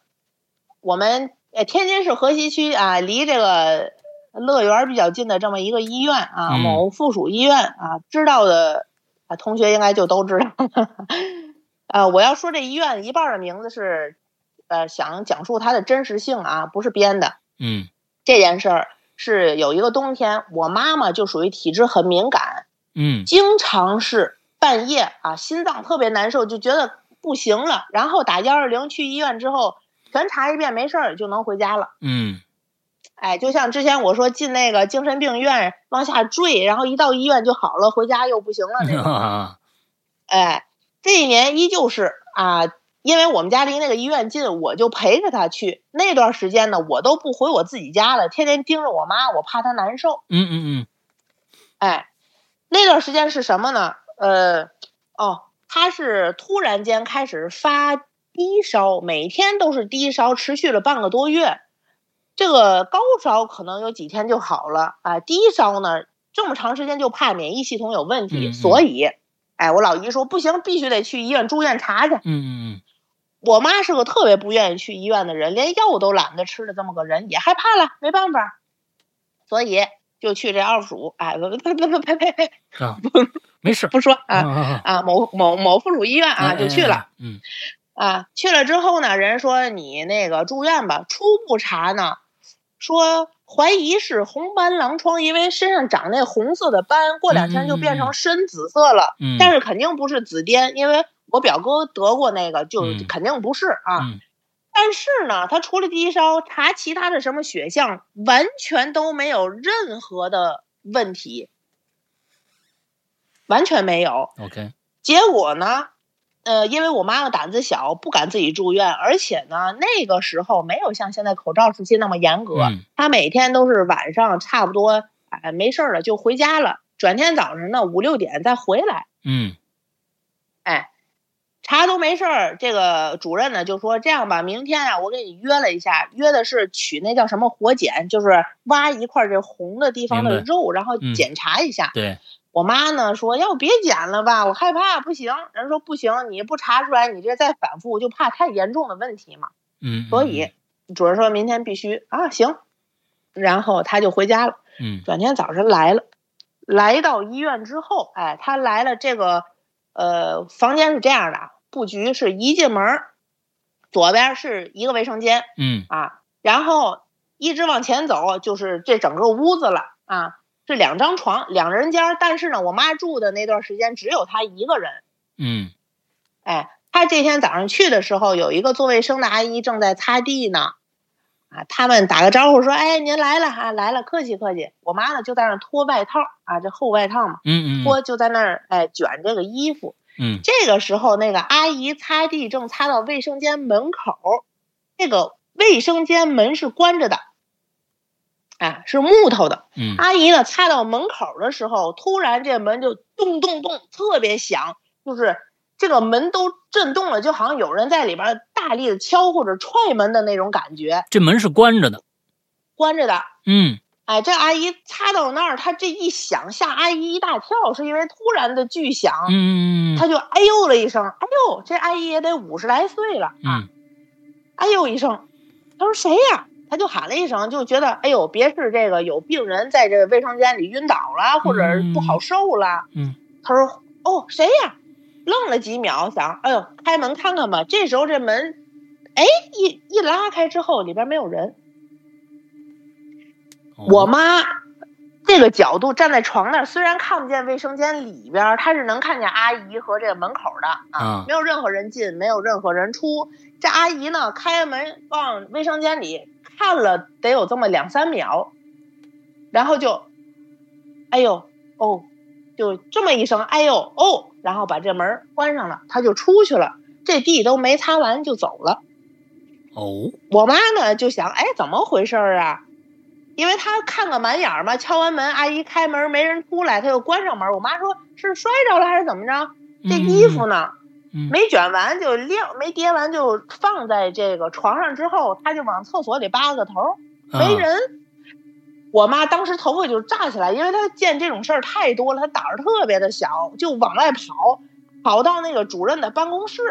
我们呃天津市河西区啊，离这个乐园比较近的这么一个医院啊，嗯某附属医院啊，知道的啊同学应该就都知道。呃，[laughs] 我要说这医院一半儿的名字是呃想讲述它的真实性啊，不是编的。嗯这件事儿是有一个冬天，我妈妈就属于体质很敏感，嗯经常是半夜啊，心脏特别难受，就觉得不行了，然后打幺二零去医院之后，全查一遍没事儿就能回家了。嗯哎，就像之前我说进那个精神病院往下坠，然后一到医院就好了，回家又不行了那种。嗯 [laughs] 哎，这一年依旧是啊，因为我们家离那个医院近，我就陪着他去。那段时间呢，我都不回我自己家了，天天盯着我妈，我怕她难受。嗯嗯嗯哎，那段时间是什么呢？呃，哦，他是突然间开始发低烧，每天都是低烧，持续了半个多月。这个高烧可能有几天就好了啊，低烧呢这么长时间就怕免疫系统有问题，嗯嗯所以，哎，我老姨说不行，必须得去医院住院查去。嗯嗯嗯我妈是个特别不愿意去医院的人，连药都懒得吃的这么个人，也害怕了，没办法，所以就去这二叔，哎，不不不不呸呸呸，嗯啊，[laughs] 没事不说啊啊啊，某某某附属医院啊，就去了。嗯。啊，去了之后呢，人说你那个住院吧，初步查呢，说怀疑是红斑狼疮，因为身上长那红色的斑，过两天就变成深紫色了，嗯，但是肯定不是紫癜，因为我表哥得过那个，就嗯。肯定不是啊。嗯。但是呢，他除了低烧，查其他的什么血项，完全都没有任何的问题，完全没有。OK 结果呢，呃，因为我妈妈胆子小，不敢自己住院，而且呢，那个时候没有像现在口罩时期那么严格，嗯她每天都是晚上差不多哎没事儿了就回家了，转天早上呢五六点再回来，嗯哎。查都没事儿，这个主任呢就说这样吧，明天啊，我给你约了一下，约的是取那叫什么活检，就是挖一块这红的地方的肉，然后嗯检查一下。对我妈呢说要不别剪了吧，我害怕，不行。人说不行，你不查出来，你这再反复就怕太严重的问题嘛。嗯，所以主任说明天必须啊，行。然后他就回家了。嗯转天早晨来了，来到医院之后，哎，他来了这个呃房间是这样的啊，布局是一进门，左边是一个卫生间嗯啊，然后一直往前走就是这整个屋子了啊，是两张床，两人间。但是呢，我妈住的那段时间只有她一个人。嗯哎，她这天早上去的时候，有一个做卫生的阿姨正在擦地呢。啊，他们打个招呼说：“哎，您来了啊，来了，客气客气。”我妈呢就在那儿脱外套啊，这厚外套嘛，嗯嗯脱就在那儿哎卷这个衣服。嗯这个时候，那个阿姨擦地正擦到卫生间门口，这个卫生间门是关着的，啊，是木头的。嗯阿姨呢擦到门口的时候，突然这门就咚咚咚特别响，就是这个门都震动了，就好像有人在里边大力的敲或者踹门的那种感觉，这门是关着的。关着的。嗯哎，这阿姨擦到那儿，她这一响吓阿姨一大跳，是因为突然的巨响，嗯她就哎呦了一声，哎呦，这阿姨也得五十来岁了啊，嗯哎呦一声，她说谁呀？她就喊了一声，就觉得哎呦，别是这个有病人在这个卫生间里晕倒了，或者是不好受了。嗯他说哦，谁呀？愣了几秒，想哎呦，开门看看吧。这时候这门，哎一一拉开之后，里边没有人。哦我妈这个角度站在床那儿，虽然看不见卫生间里边，她是能看见阿姨和这个门口的啊啊，没有任何人进，没有任何人出。这阿姨呢，开门往卫生间里看了得有这么两三秒，然后就，哎呦哦，就这么一声哎呦哦，然后把这门关上了，他就出去了，这地都没擦完就走了。哦我妈呢就想，哎，怎么回事啊？因为她看个满眼儿嘛，敲完门，阿姨开门没人出来，她又关上门。我妈说是摔着了还是怎么着？这衣服呢，嗯没卷完就晾，没叠完就放在这个床上之后，他就往厕所里扒个头，没啊人。我妈当时头发就炸起来，因为她见这种事儿太多了，她胆儿特别的小，就往外跑，跑到那个主任的办公室。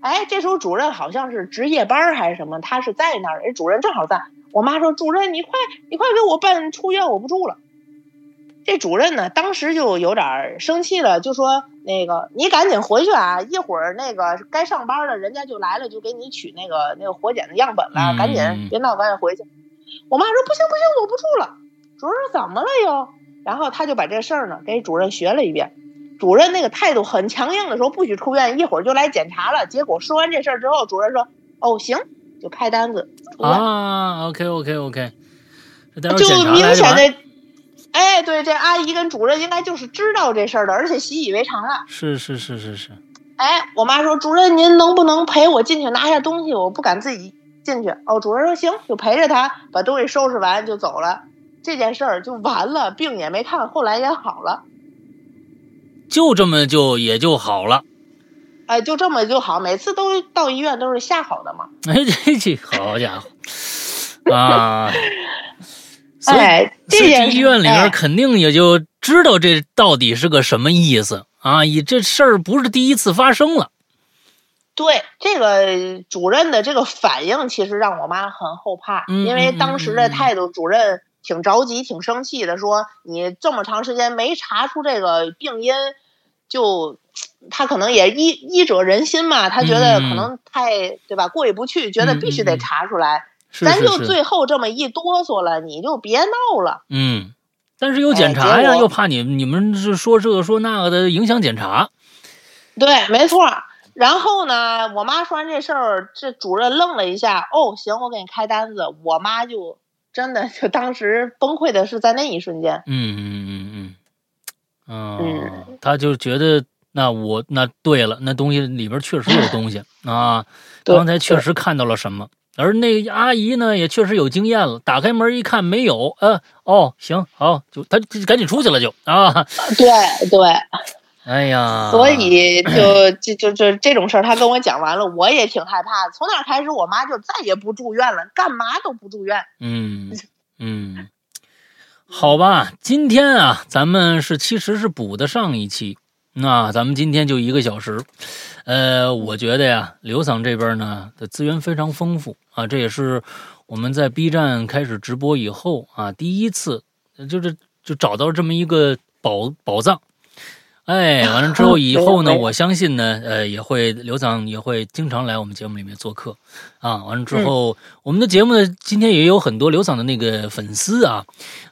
哎，这时候主任好像是值夜班还是什么，他是在那儿，哎，主任正好在。我妈说：“主任，你快，你快给我办出院，我不住了。”这主任呢，当时就有点儿生气了，就说：“那个，你赶紧回去啊！一会儿那个该上班了，人家就来了，就给你取那个那个活检的样本了，嗯赶紧别闹，赶紧回去。”我妈说：“不行不行，我不住了。”主任说：“怎么了又？”然后他就把这事儿呢给主任学了一遍。主任那个态度很强硬的说：“不许出院，一会儿就来检查了。”结果说完这事儿之后，主任说：“哦，行，就开单子出院。啊，OK OK OK，就明。显的，哎，对，这阿姨跟主任应该就是知道这事儿的，而且习以为常了。是是是是是，哎，我妈说，主任您能不能陪我进去拿下东西？我不敢自己进去。哦，主任说行，就陪着他把东西收拾完就走了。这件事儿就完了，病也没看，后来也好了。就这么就也就好了。哎，就这么就好，每次都到医院都是吓好的嘛。哎，这这好家伙啊！[laughs] 所以这医院里面哎肯定也就知道这到底是个什么意思啊！以这事儿不是第一次发生了。对这个主任的这个反应，其实让我妈很后怕，嗯因为嗯当时的态度，主任挺着急、挺生气的，说你这么长时间没查出这个病因，就他可能也医医者仁心嘛，他觉得嗯可能太对吧，过意不去，觉得必须得查出来，是咱就最后这么一哆嗦了，你就别闹了。嗯，但是有检查呀，哎又怕你你们是说这个说那个的影响检查。对，没错。然后呢，我妈说完这事儿，这主任愣了一下，哦，行，我给你开单子。我妈就真的就当时崩溃的是在那一瞬间。嗯嗯嗯嗯，哦嗯，他就觉得那我那对了，那东西里边确实有东西 [laughs] 啊，刚才确实看到了什么。而那个阿姨呢，也确实有经验了，打开门一看没有，呃，哦，行，好，就她赶紧出去了就啊，对 [laughs] 对，哎呀，所以就就就就这种事儿，他跟我讲完了，我也挺害怕。从那开始，我妈就再也不住院了，干嘛都不住院。嗯嗯，好吧，今天啊，咱们是其实是补的上一期，那咱们今天就一个小时，呃，我觉得呀，刘桑这边呢的资源非常丰富啊，这也是我们在 B 站开始直播以后啊第一次，就是就找到这么一个宝宝藏。哎，完了之后以后呢，我相信呢，呃，也会刘桑也会经常来我们节目里面做客，啊，完了之后，我们的节目呢，今天也有很多刘桑的那个粉丝啊，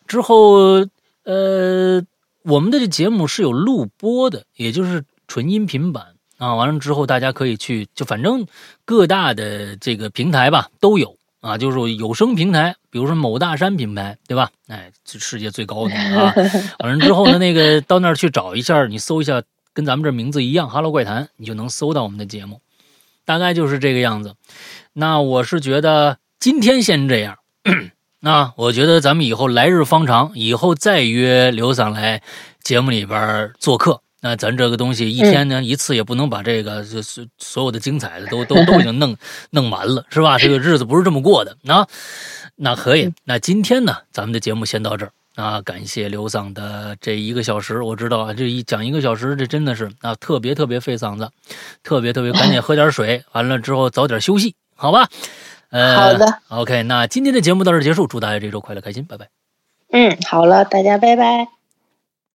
之后，呃，我们的这节目是有录播的，也就是纯音频版啊，完了之后大家可以去，就反正各大的这个平台吧都有啊，就是有声平台，比如说某大山品牌，对吧？哎，这世界最高的啊。[laughs] 完了之后呢，那个到那儿去找一下，你搜一下跟咱们这名字一样“哈喽怪谈”，你就能搜到我们的节目，大概就是这个样子。那我是觉得今天先这样。那我觉得咱们以后来日方长，以后再约刘桑来节目里边做客。那咱这个东西一天呢、一次也不能把这个所所所有的精彩的都都都已经弄 [laughs] 弄完了，是吧？这个日子不是这么过的啊。[laughs] 那可以，那今天呢，咱们的节目先到这儿啊。感谢刘桑的这一个小时，我知道啊，这一讲一个小时，这真的是啊，特别特别费嗓子，特别特别，赶紧喝点水，完了之后早点休息，好吧？呃，好的。OK，那今天的节目到这结束，祝大家这周快乐开心，拜拜。嗯，好了，大家拜拜。